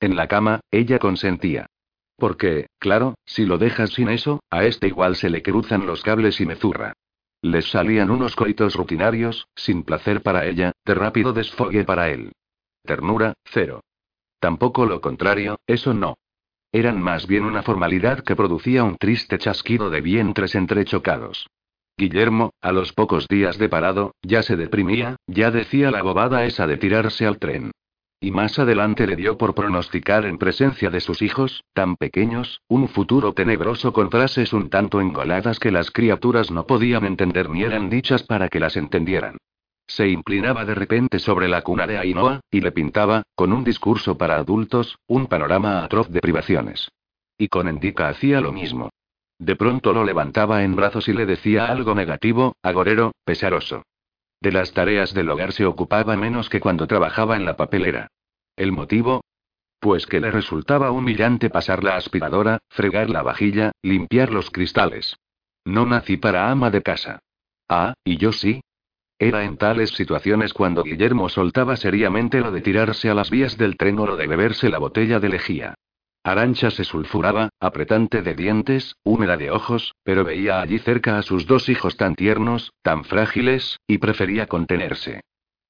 A: En la cama, ella consentía. Porque, claro, si lo dejas sin eso, a este igual se le cruzan los cables y me zurra. Les salían unos coitos rutinarios, sin placer para ella, de rápido desfogue para él. Ternura, cero. Tampoco lo contrario, eso no. Eran más bien una formalidad que producía un triste chasquido de vientres entrechocados. Guillermo, a los pocos días de parado, ya se deprimía, ya decía la bobada esa de tirarse al tren. Y más adelante le dio por pronosticar en presencia de sus hijos, tan pequeños, un futuro tenebroso con frases un tanto engoladas que las criaturas no podían entender ni eran dichas para que las entendieran. Se inclinaba de repente sobre la cuna de Ainhoa, y le pintaba, con un discurso para adultos, un panorama atroz de privaciones. Y con Endika hacía lo mismo. De pronto lo levantaba en brazos y le decía algo negativo, agorero, pesaroso. De las tareas del hogar se ocupaba menos que cuando trabajaba en la papelera. ¿El motivo? Pues que le resultaba humillante pasar la aspiradora, fregar la vajilla, limpiar los cristales. No nací para ama de casa. Ah, y yo sí. Era en tales situaciones cuando Guillermo soltaba seriamente lo de tirarse a las vías del tren o lo de beberse la botella de lejía. Arancha se sulfuraba, apretante de dientes, húmeda de ojos, pero veía allí cerca a sus dos hijos tan tiernos, tan frágiles, y prefería contenerse.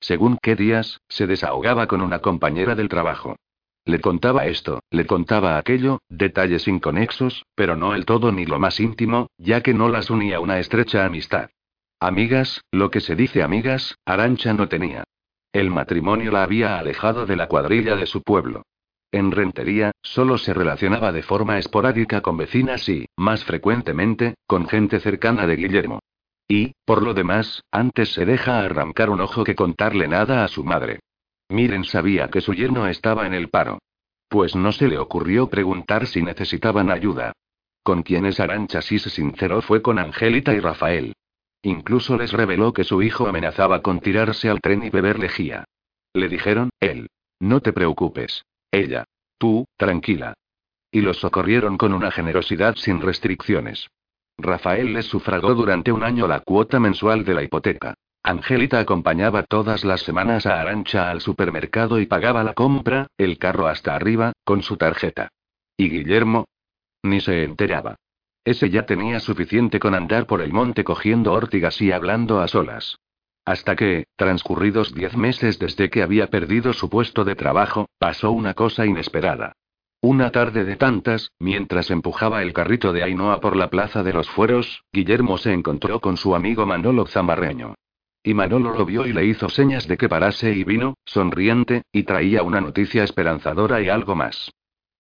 A: Según qué días, se desahogaba con una compañera del trabajo. Le contaba esto, le contaba aquello, detalles inconexos, pero no el todo ni lo más íntimo, ya que no las unía una estrecha amistad. Amigas, lo que se dice amigas, Arancha no tenía. El matrimonio la había alejado de la cuadrilla de su pueblo. En Rentería, solo se relacionaba de forma esporádica con vecinas y, más frecuentemente, con gente cercana de Guillermo. Y, por lo demás, antes se deja arrancar un ojo que contarle nada a su madre. Miren sabía que su yerno estaba en el paro. Pues no se le ocurrió preguntar si necesitaban ayuda. Con quienes Arancha sí se sinceró fue con Angelita y Rafael. Incluso les reveló que su hijo amenazaba con tirarse al tren y beber lejía. Le dijeron, él. No te preocupes. Ella. Tú, tranquila. Y los socorrieron con una generosidad sin restricciones. Rafael les sufragó durante un año la cuota mensual de la hipoteca. Angelita acompañaba todas las semanas a Arancha al supermercado y pagaba la compra, el carro hasta arriba, con su tarjeta. ¿Y Guillermo? Ni se enteraba. Ese ya tenía suficiente con andar por el monte cogiendo órtigas y hablando a solas. Hasta que, transcurridos diez meses desde que había perdido su puesto de trabajo, pasó una cosa inesperada. Una tarde de tantas, mientras empujaba el carrito de Ainhoa por la plaza de los fueros, Guillermo se encontró con su amigo Manolo Zamarreño. Y Manolo lo vio y le hizo señas de que parase y vino, sonriente, y traía una noticia esperanzadora y algo más.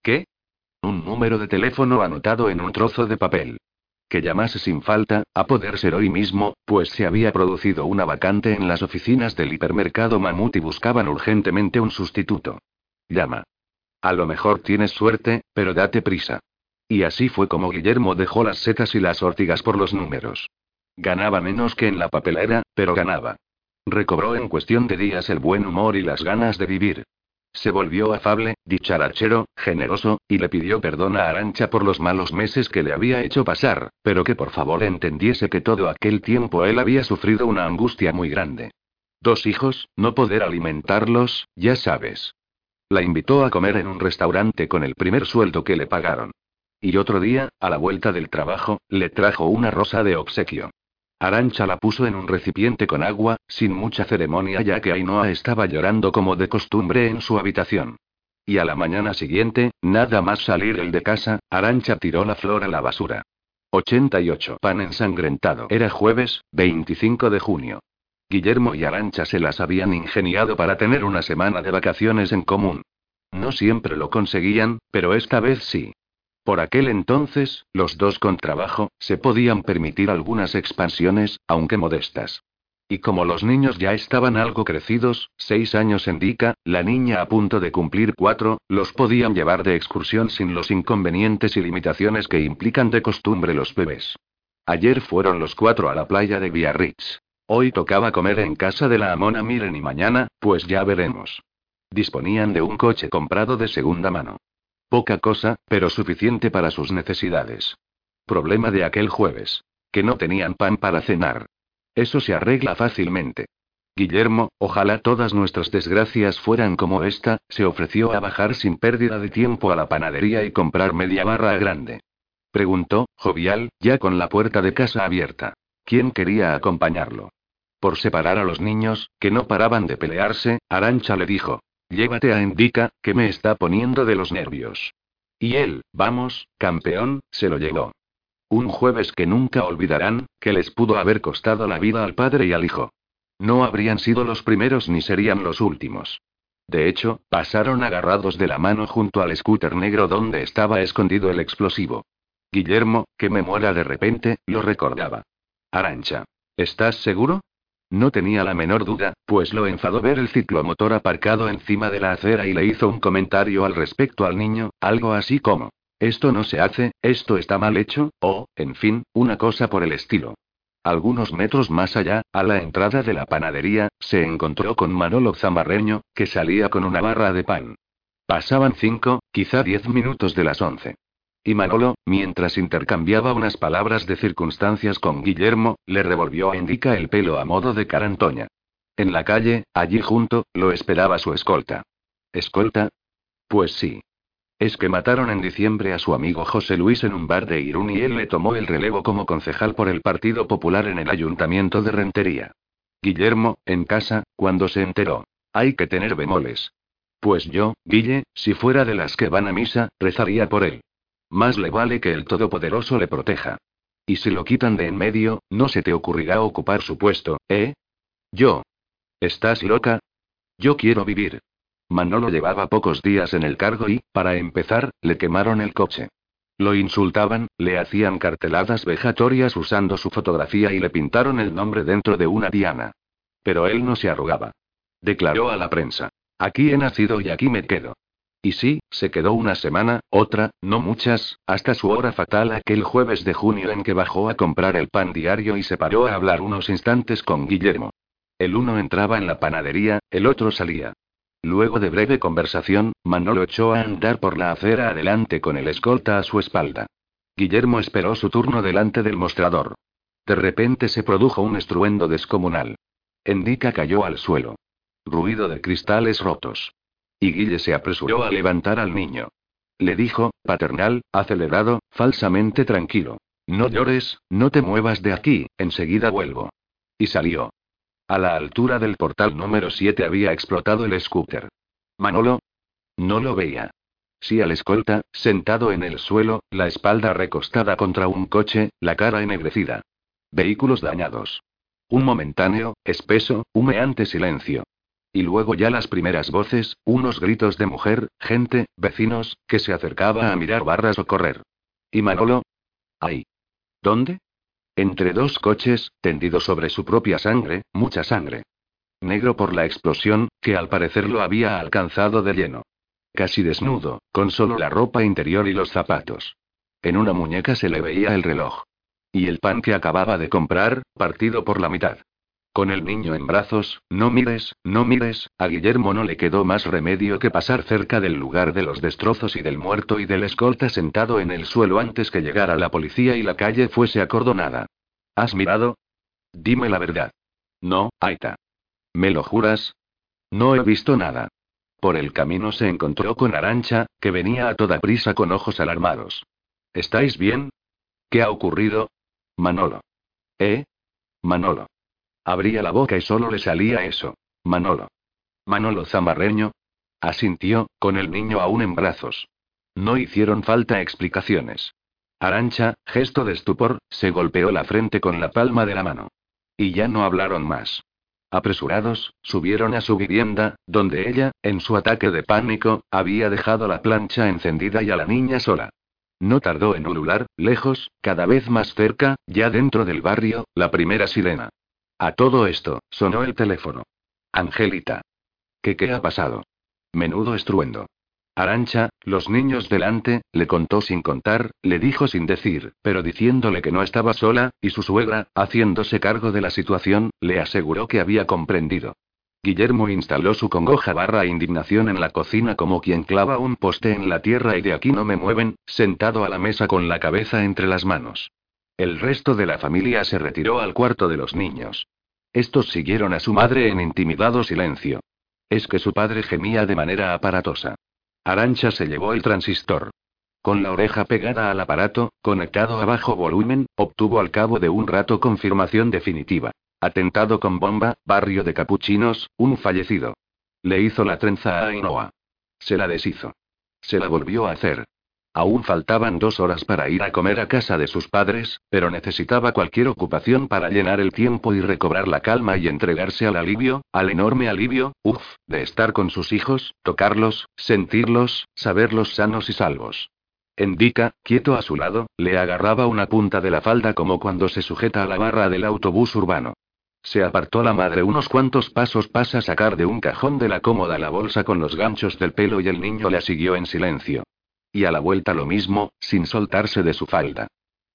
A: ¿Qué? Un número de teléfono anotado en un trozo de papel que llamase sin falta, a poder ser hoy mismo, pues se había producido una vacante en las oficinas del hipermercado Mamut y buscaban urgentemente un sustituto. Llama. A lo mejor tienes suerte, pero date prisa. Y así fue como Guillermo dejó las setas y las ortigas por los números. Ganaba menos que en la papelera, pero ganaba. Recobró en cuestión de días el buen humor y las ganas de vivir. Se volvió afable, dicharachero, generoso, y le pidió perdón a Arancha por los malos meses que le había hecho pasar, pero que por favor entendiese que todo aquel tiempo él había sufrido una angustia muy grande. Dos hijos, no poder alimentarlos, ya sabes. La invitó a comer en un restaurante con el primer sueldo que le pagaron. Y otro día, a la vuelta del trabajo, le trajo una rosa de obsequio. Arancha la puso en un recipiente con agua, sin mucha ceremonia ya que Ainhoa estaba llorando como de costumbre en su habitación. Y a la mañana siguiente, nada más salir el de casa, Arancha tiró la flor a la basura. 88. Pan ensangrentado. Era jueves, 25 de junio. Guillermo y Arancha se las habían ingeniado para tener una semana de vacaciones en común. No siempre lo conseguían, pero esta vez sí. Por aquel entonces, los dos con trabajo, se podían permitir algunas expansiones, aunque modestas. Y como los niños ya estaban algo crecidos, seis años en Dica, la niña a punto de cumplir cuatro, los podían llevar de excursión sin los inconvenientes y limitaciones que implican de costumbre los bebés. Ayer fueron los cuatro a la playa de Biarritz. Hoy tocaba comer en casa de la Amona Miren y mañana, pues ya veremos. Disponían de un coche comprado de segunda mano. Poca cosa, pero suficiente para sus necesidades. Problema de aquel jueves. Que no tenían pan para cenar. Eso se arregla fácilmente. Guillermo, ojalá todas nuestras desgracias fueran como esta, se ofreció a bajar sin pérdida de tiempo a la panadería y comprar media barra grande. Preguntó, jovial, ya con la puerta de casa abierta. ¿Quién quería acompañarlo? Por separar a los niños, que no paraban de pelearse, Arancha le dijo, Llévate a Indica, que me está poniendo de los nervios. Y él, vamos, campeón, se lo llevó. Un jueves que nunca olvidarán, que les pudo haber costado la vida al padre y al hijo. No habrían sido los primeros ni serían los últimos. De hecho, pasaron agarrados de la mano junto al scooter negro donde estaba escondido el explosivo. Guillermo, que me muera de repente, lo recordaba. Arancha. ¿Estás seguro? No tenía la menor duda, pues lo enfadó ver el ciclomotor aparcado encima de la acera y le hizo un comentario al respecto al niño, algo así como, esto no se hace, esto está mal hecho, o, en fin, una cosa por el estilo. Algunos metros más allá, a la entrada de la panadería, se encontró con Manolo Zamarreño, que salía con una barra de pan. Pasaban cinco, quizá diez minutos de las once. Y Manolo, mientras intercambiaba unas palabras de circunstancias con Guillermo, le revolvió a Indica el pelo a modo de carantoña. En la calle, allí junto, lo esperaba su escolta. ¿Escolta? Pues sí. Es que mataron en diciembre a su amigo José Luis en un bar de Irún y él le tomó el relevo como concejal por el Partido Popular en el Ayuntamiento de Rentería. Guillermo, en casa, cuando se enteró. Hay que tener bemoles. Pues yo, Guille, si fuera de las que van a misa, rezaría por él. Más le vale que el Todopoderoso le proteja. Y si lo quitan de en medio, no se te ocurrirá ocupar su puesto, ¿eh? Yo. ¿Estás loca? Yo quiero vivir. Manolo llevaba pocos días en el cargo y, para empezar, le quemaron el coche. Lo insultaban, le hacían carteladas vejatorias usando su fotografía y le pintaron el nombre dentro de una diana. Pero él no se arrugaba. Declaró a la prensa. Aquí he nacido y aquí me quedo. Y sí, se quedó una semana, otra, no muchas, hasta su hora fatal aquel jueves de junio en que bajó a comprar el pan diario y se paró a hablar unos instantes con Guillermo. El uno entraba en la panadería, el otro salía. Luego de breve conversación, Manolo echó a andar por la acera adelante con el escolta a su espalda. Guillermo esperó su turno delante del mostrador. De repente se produjo un estruendo descomunal. Endica cayó al suelo. Ruido de cristales rotos. Y Guille se apresuró a levantar al niño. Le dijo, paternal, acelerado, falsamente tranquilo. No llores, no te muevas de aquí, enseguida vuelvo. Y salió. A la altura del portal número 7 había explotado el scooter. Manolo. No lo veía. Sí al escolta, sentado en el suelo, la espalda recostada contra un coche, la cara ennegrecida. Vehículos dañados. Un momentáneo, espeso, humeante silencio. Y luego ya las primeras voces, unos gritos de mujer, gente, vecinos, que se acercaba a mirar barras o correr. ¿Y Manolo? Ahí. ¿Dónde? Entre dos coches, tendido sobre su propia sangre, mucha sangre. Negro por la explosión, que al parecer lo había alcanzado de lleno. Casi desnudo, con solo la ropa interior y los zapatos. En una muñeca se le veía el reloj. Y el pan que acababa de comprar, partido por la mitad. Con el niño en brazos, no mires, no mires, a Guillermo no le quedó más remedio que pasar cerca del lugar de los destrozos y del muerto y del escolta sentado en el suelo antes que llegara la policía y la calle fuese acordonada. ¿Has mirado? Dime la verdad. No, Aita. ¿Me lo juras? No he visto nada. Por el camino se encontró con Arancha, que venía a toda prisa con ojos alarmados. ¿Estáis bien? ¿Qué ha ocurrido? Manolo. ¿Eh? Manolo. Abría la boca y solo le salía eso. Manolo. Manolo Zamarreño. Asintió, con el niño aún en brazos. No hicieron falta explicaciones. Arancha, gesto de estupor, se golpeó la frente con la palma de la mano. Y ya no hablaron más. Apresurados, subieron a su vivienda, donde ella, en su ataque de pánico, había dejado la plancha encendida y a la niña sola. No tardó en ulular, lejos, cada vez más cerca, ya dentro del barrio, la primera sirena. A todo esto, sonó el teléfono. Angelita. ¿Qué qué ha pasado? Menudo estruendo. Arancha, los niños delante, le contó sin contar, le dijo sin decir, pero diciéndole que no estaba sola, y su suegra, haciéndose cargo de la situación, le aseguró que había comprendido. Guillermo instaló su congoja barra indignación en la cocina como quien clava un poste en la tierra y de aquí no me mueven, sentado a la mesa con la cabeza entre las manos. El resto de la familia se retiró al cuarto de los niños. Estos siguieron a su madre en intimidado silencio. Es que su padre gemía de manera aparatosa. Arancha se llevó el transistor. Con la oreja pegada al aparato, conectado a bajo volumen, obtuvo al cabo de un rato confirmación definitiva. Atentado con bomba, barrio de capuchinos, un fallecido. Le hizo la trenza a Ainhoa. Se la deshizo. Se la volvió a hacer. Aún faltaban dos horas para ir a comer a casa de sus padres, pero necesitaba cualquier ocupación para llenar el tiempo y recobrar la calma y entregarse al alivio, al enorme alivio, uff, de estar con sus hijos, tocarlos, sentirlos, saberlos sanos y salvos. Endica, quieto a su lado, le agarraba una punta de la falda como cuando se sujeta a la barra del autobús urbano. Se apartó la madre unos cuantos pasos para sacar de un cajón de la cómoda la bolsa con los ganchos del pelo y el niño la siguió en silencio. Y a la vuelta lo mismo, sin soltarse de su falda.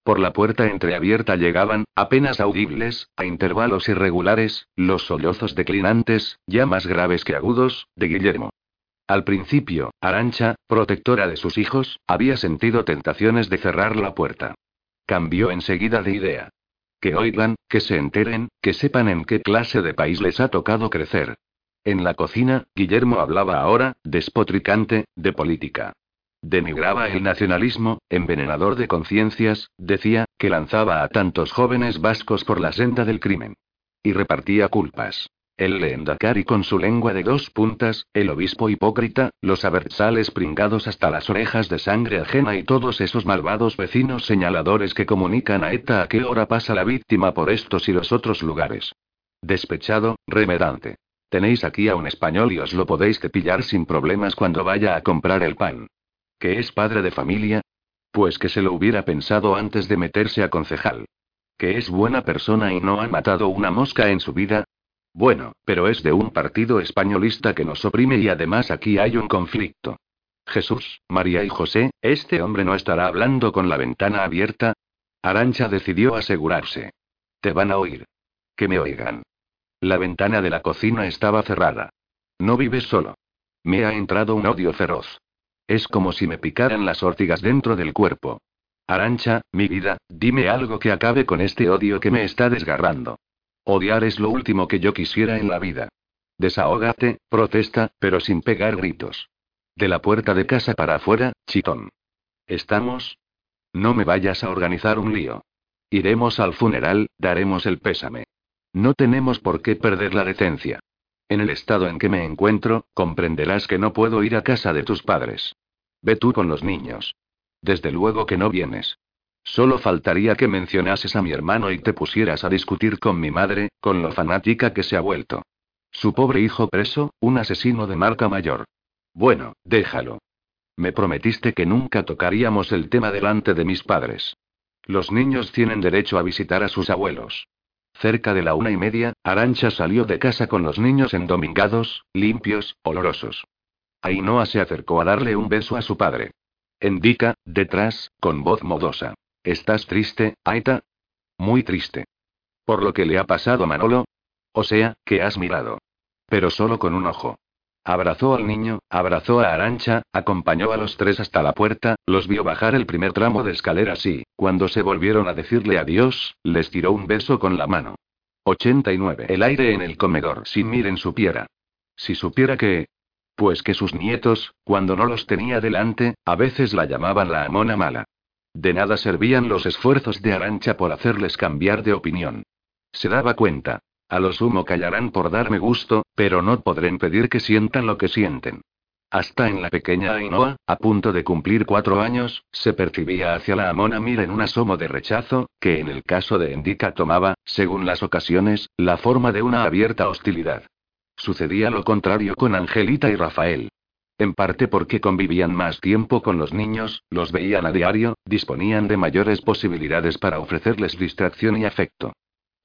A: Por la puerta entreabierta llegaban, apenas audibles, a intervalos irregulares, los sollozos declinantes, ya más graves que agudos, de Guillermo. Al principio, Arancha, protectora de sus hijos, había sentido tentaciones de cerrar la puerta. Cambió enseguida de idea. Que oigan, que se enteren, que sepan en qué clase de país les ha tocado crecer. En la cocina, Guillermo hablaba ahora, despotricante, de política. Denigraba el nacionalismo, envenenador de conciencias, decía, que lanzaba a tantos jóvenes vascos por la senda del crimen. Y repartía culpas. El leendakari con su lengua de dos puntas, el obispo hipócrita, los abertzales pringados hasta las orejas de sangre ajena y todos esos malvados vecinos señaladores que comunican a ETA a qué hora pasa la víctima por estos y los otros lugares. Despechado, remedante. Tenéis aquí a un español y os lo podéis cepillar sin problemas cuando vaya a comprar el pan. ¿Que es padre de familia? Pues que se lo hubiera pensado antes de meterse a concejal. ¿Que es buena persona y no ha matado una mosca en su vida? Bueno, pero es de un partido españolista que nos oprime y además aquí hay un conflicto. Jesús, María y José, ¿este hombre no estará hablando con la ventana abierta? Arancha decidió asegurarse. Te van a oír. Que me oigan. La ventana de la cocina estaba cerrada. No vives solo. Me ha entrado un odio feroz. Es como si me picaran las ortigas dentro del cuerpo. Arancha, mi vida, dime algo que acabe con este odio que me está desgarrando. Odiar es lo último que yo quisiera en la vida. Desahógate, protesta, pero sin pegar gritos. De la puerta de casa para afuera, chitón. ¿Estamos? No me vayas a organizar un lío. Iremos al funeral, daremos el pésame. No tenemos por qué perder la decencia. En el estado en que me encuentro, comprenderás que no puedo ir a casa de tus padres. Ve tú con los niños. Desde luego que no vienes. Solo faltaría que mencionases a mi hermano y te pusieras a discutir con mi madre, con lo fanática que se ha vuelto. Su pobre hijo preso, un asesino de marca mayor. Bueno, déjalo. Me prometiste que nunca tocaríamos el tema delante de mis padres. Los niños tienen derecho a visitar a sus abuelos. Cerca de la una y media, Arancha salió de casa con los niños endomingados, limpios, olorosos. Ainhoa se acercó a darle un beso a su padre. Endica, detrás, con voz modosa. ¿Estás triste, Aita? Muy triste. ¿Por lo que le ha pasado a Manolo? O sea, que has mirado. Pero solo con un ojo. Abrazó al niño, abrazó a Arancha, acompañó a los tres hasta la puerta, los vio bajar el primer tramo de escaleras y, cuando se volvieron a decirle adiós, les tiró un beso con la mano. 89. El aire en el comedor. Si Miren supiera. Si supiera que... Pues que sus nietos, cuando no los tenía delante, a veces la llamaban la amona mala. De nada servían los esfuerzos de Arancha por hacerles cambiar de opinión. Se daba cuenta. A lo sumo callarán por darme gusto, pero no podré impedir que sientan lo que sienten. Hasta en la pequeña Ainhoa, a punto de cumplir cuatro años, se percibía hacia la Amona en un asomo de rechazo, que en el caso de Endika tomaba, según las ocasiones, la forma de una abierta hostilidad. Sucedía lo contrario con Angelita y Rafael. En parte porque convivían más tiempo con los niños, los veían a diario, disponían de mayores posibilidades para ofrecerles distracción y afecto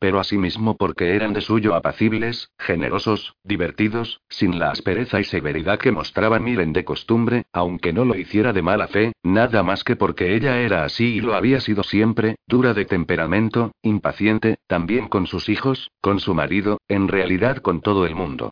A: pero asimismo porque eran de suyo apacibles, generosos, divertidos, sin la aspereza y severidad que mostraba Miren de costumbre, aunque no lo hiciera de mala fe, nada más que porque ella era así y lo había sido siempre, dura de temperamento, impaciente, también con sus hijos, con su marido, en realidad con todo el mundo.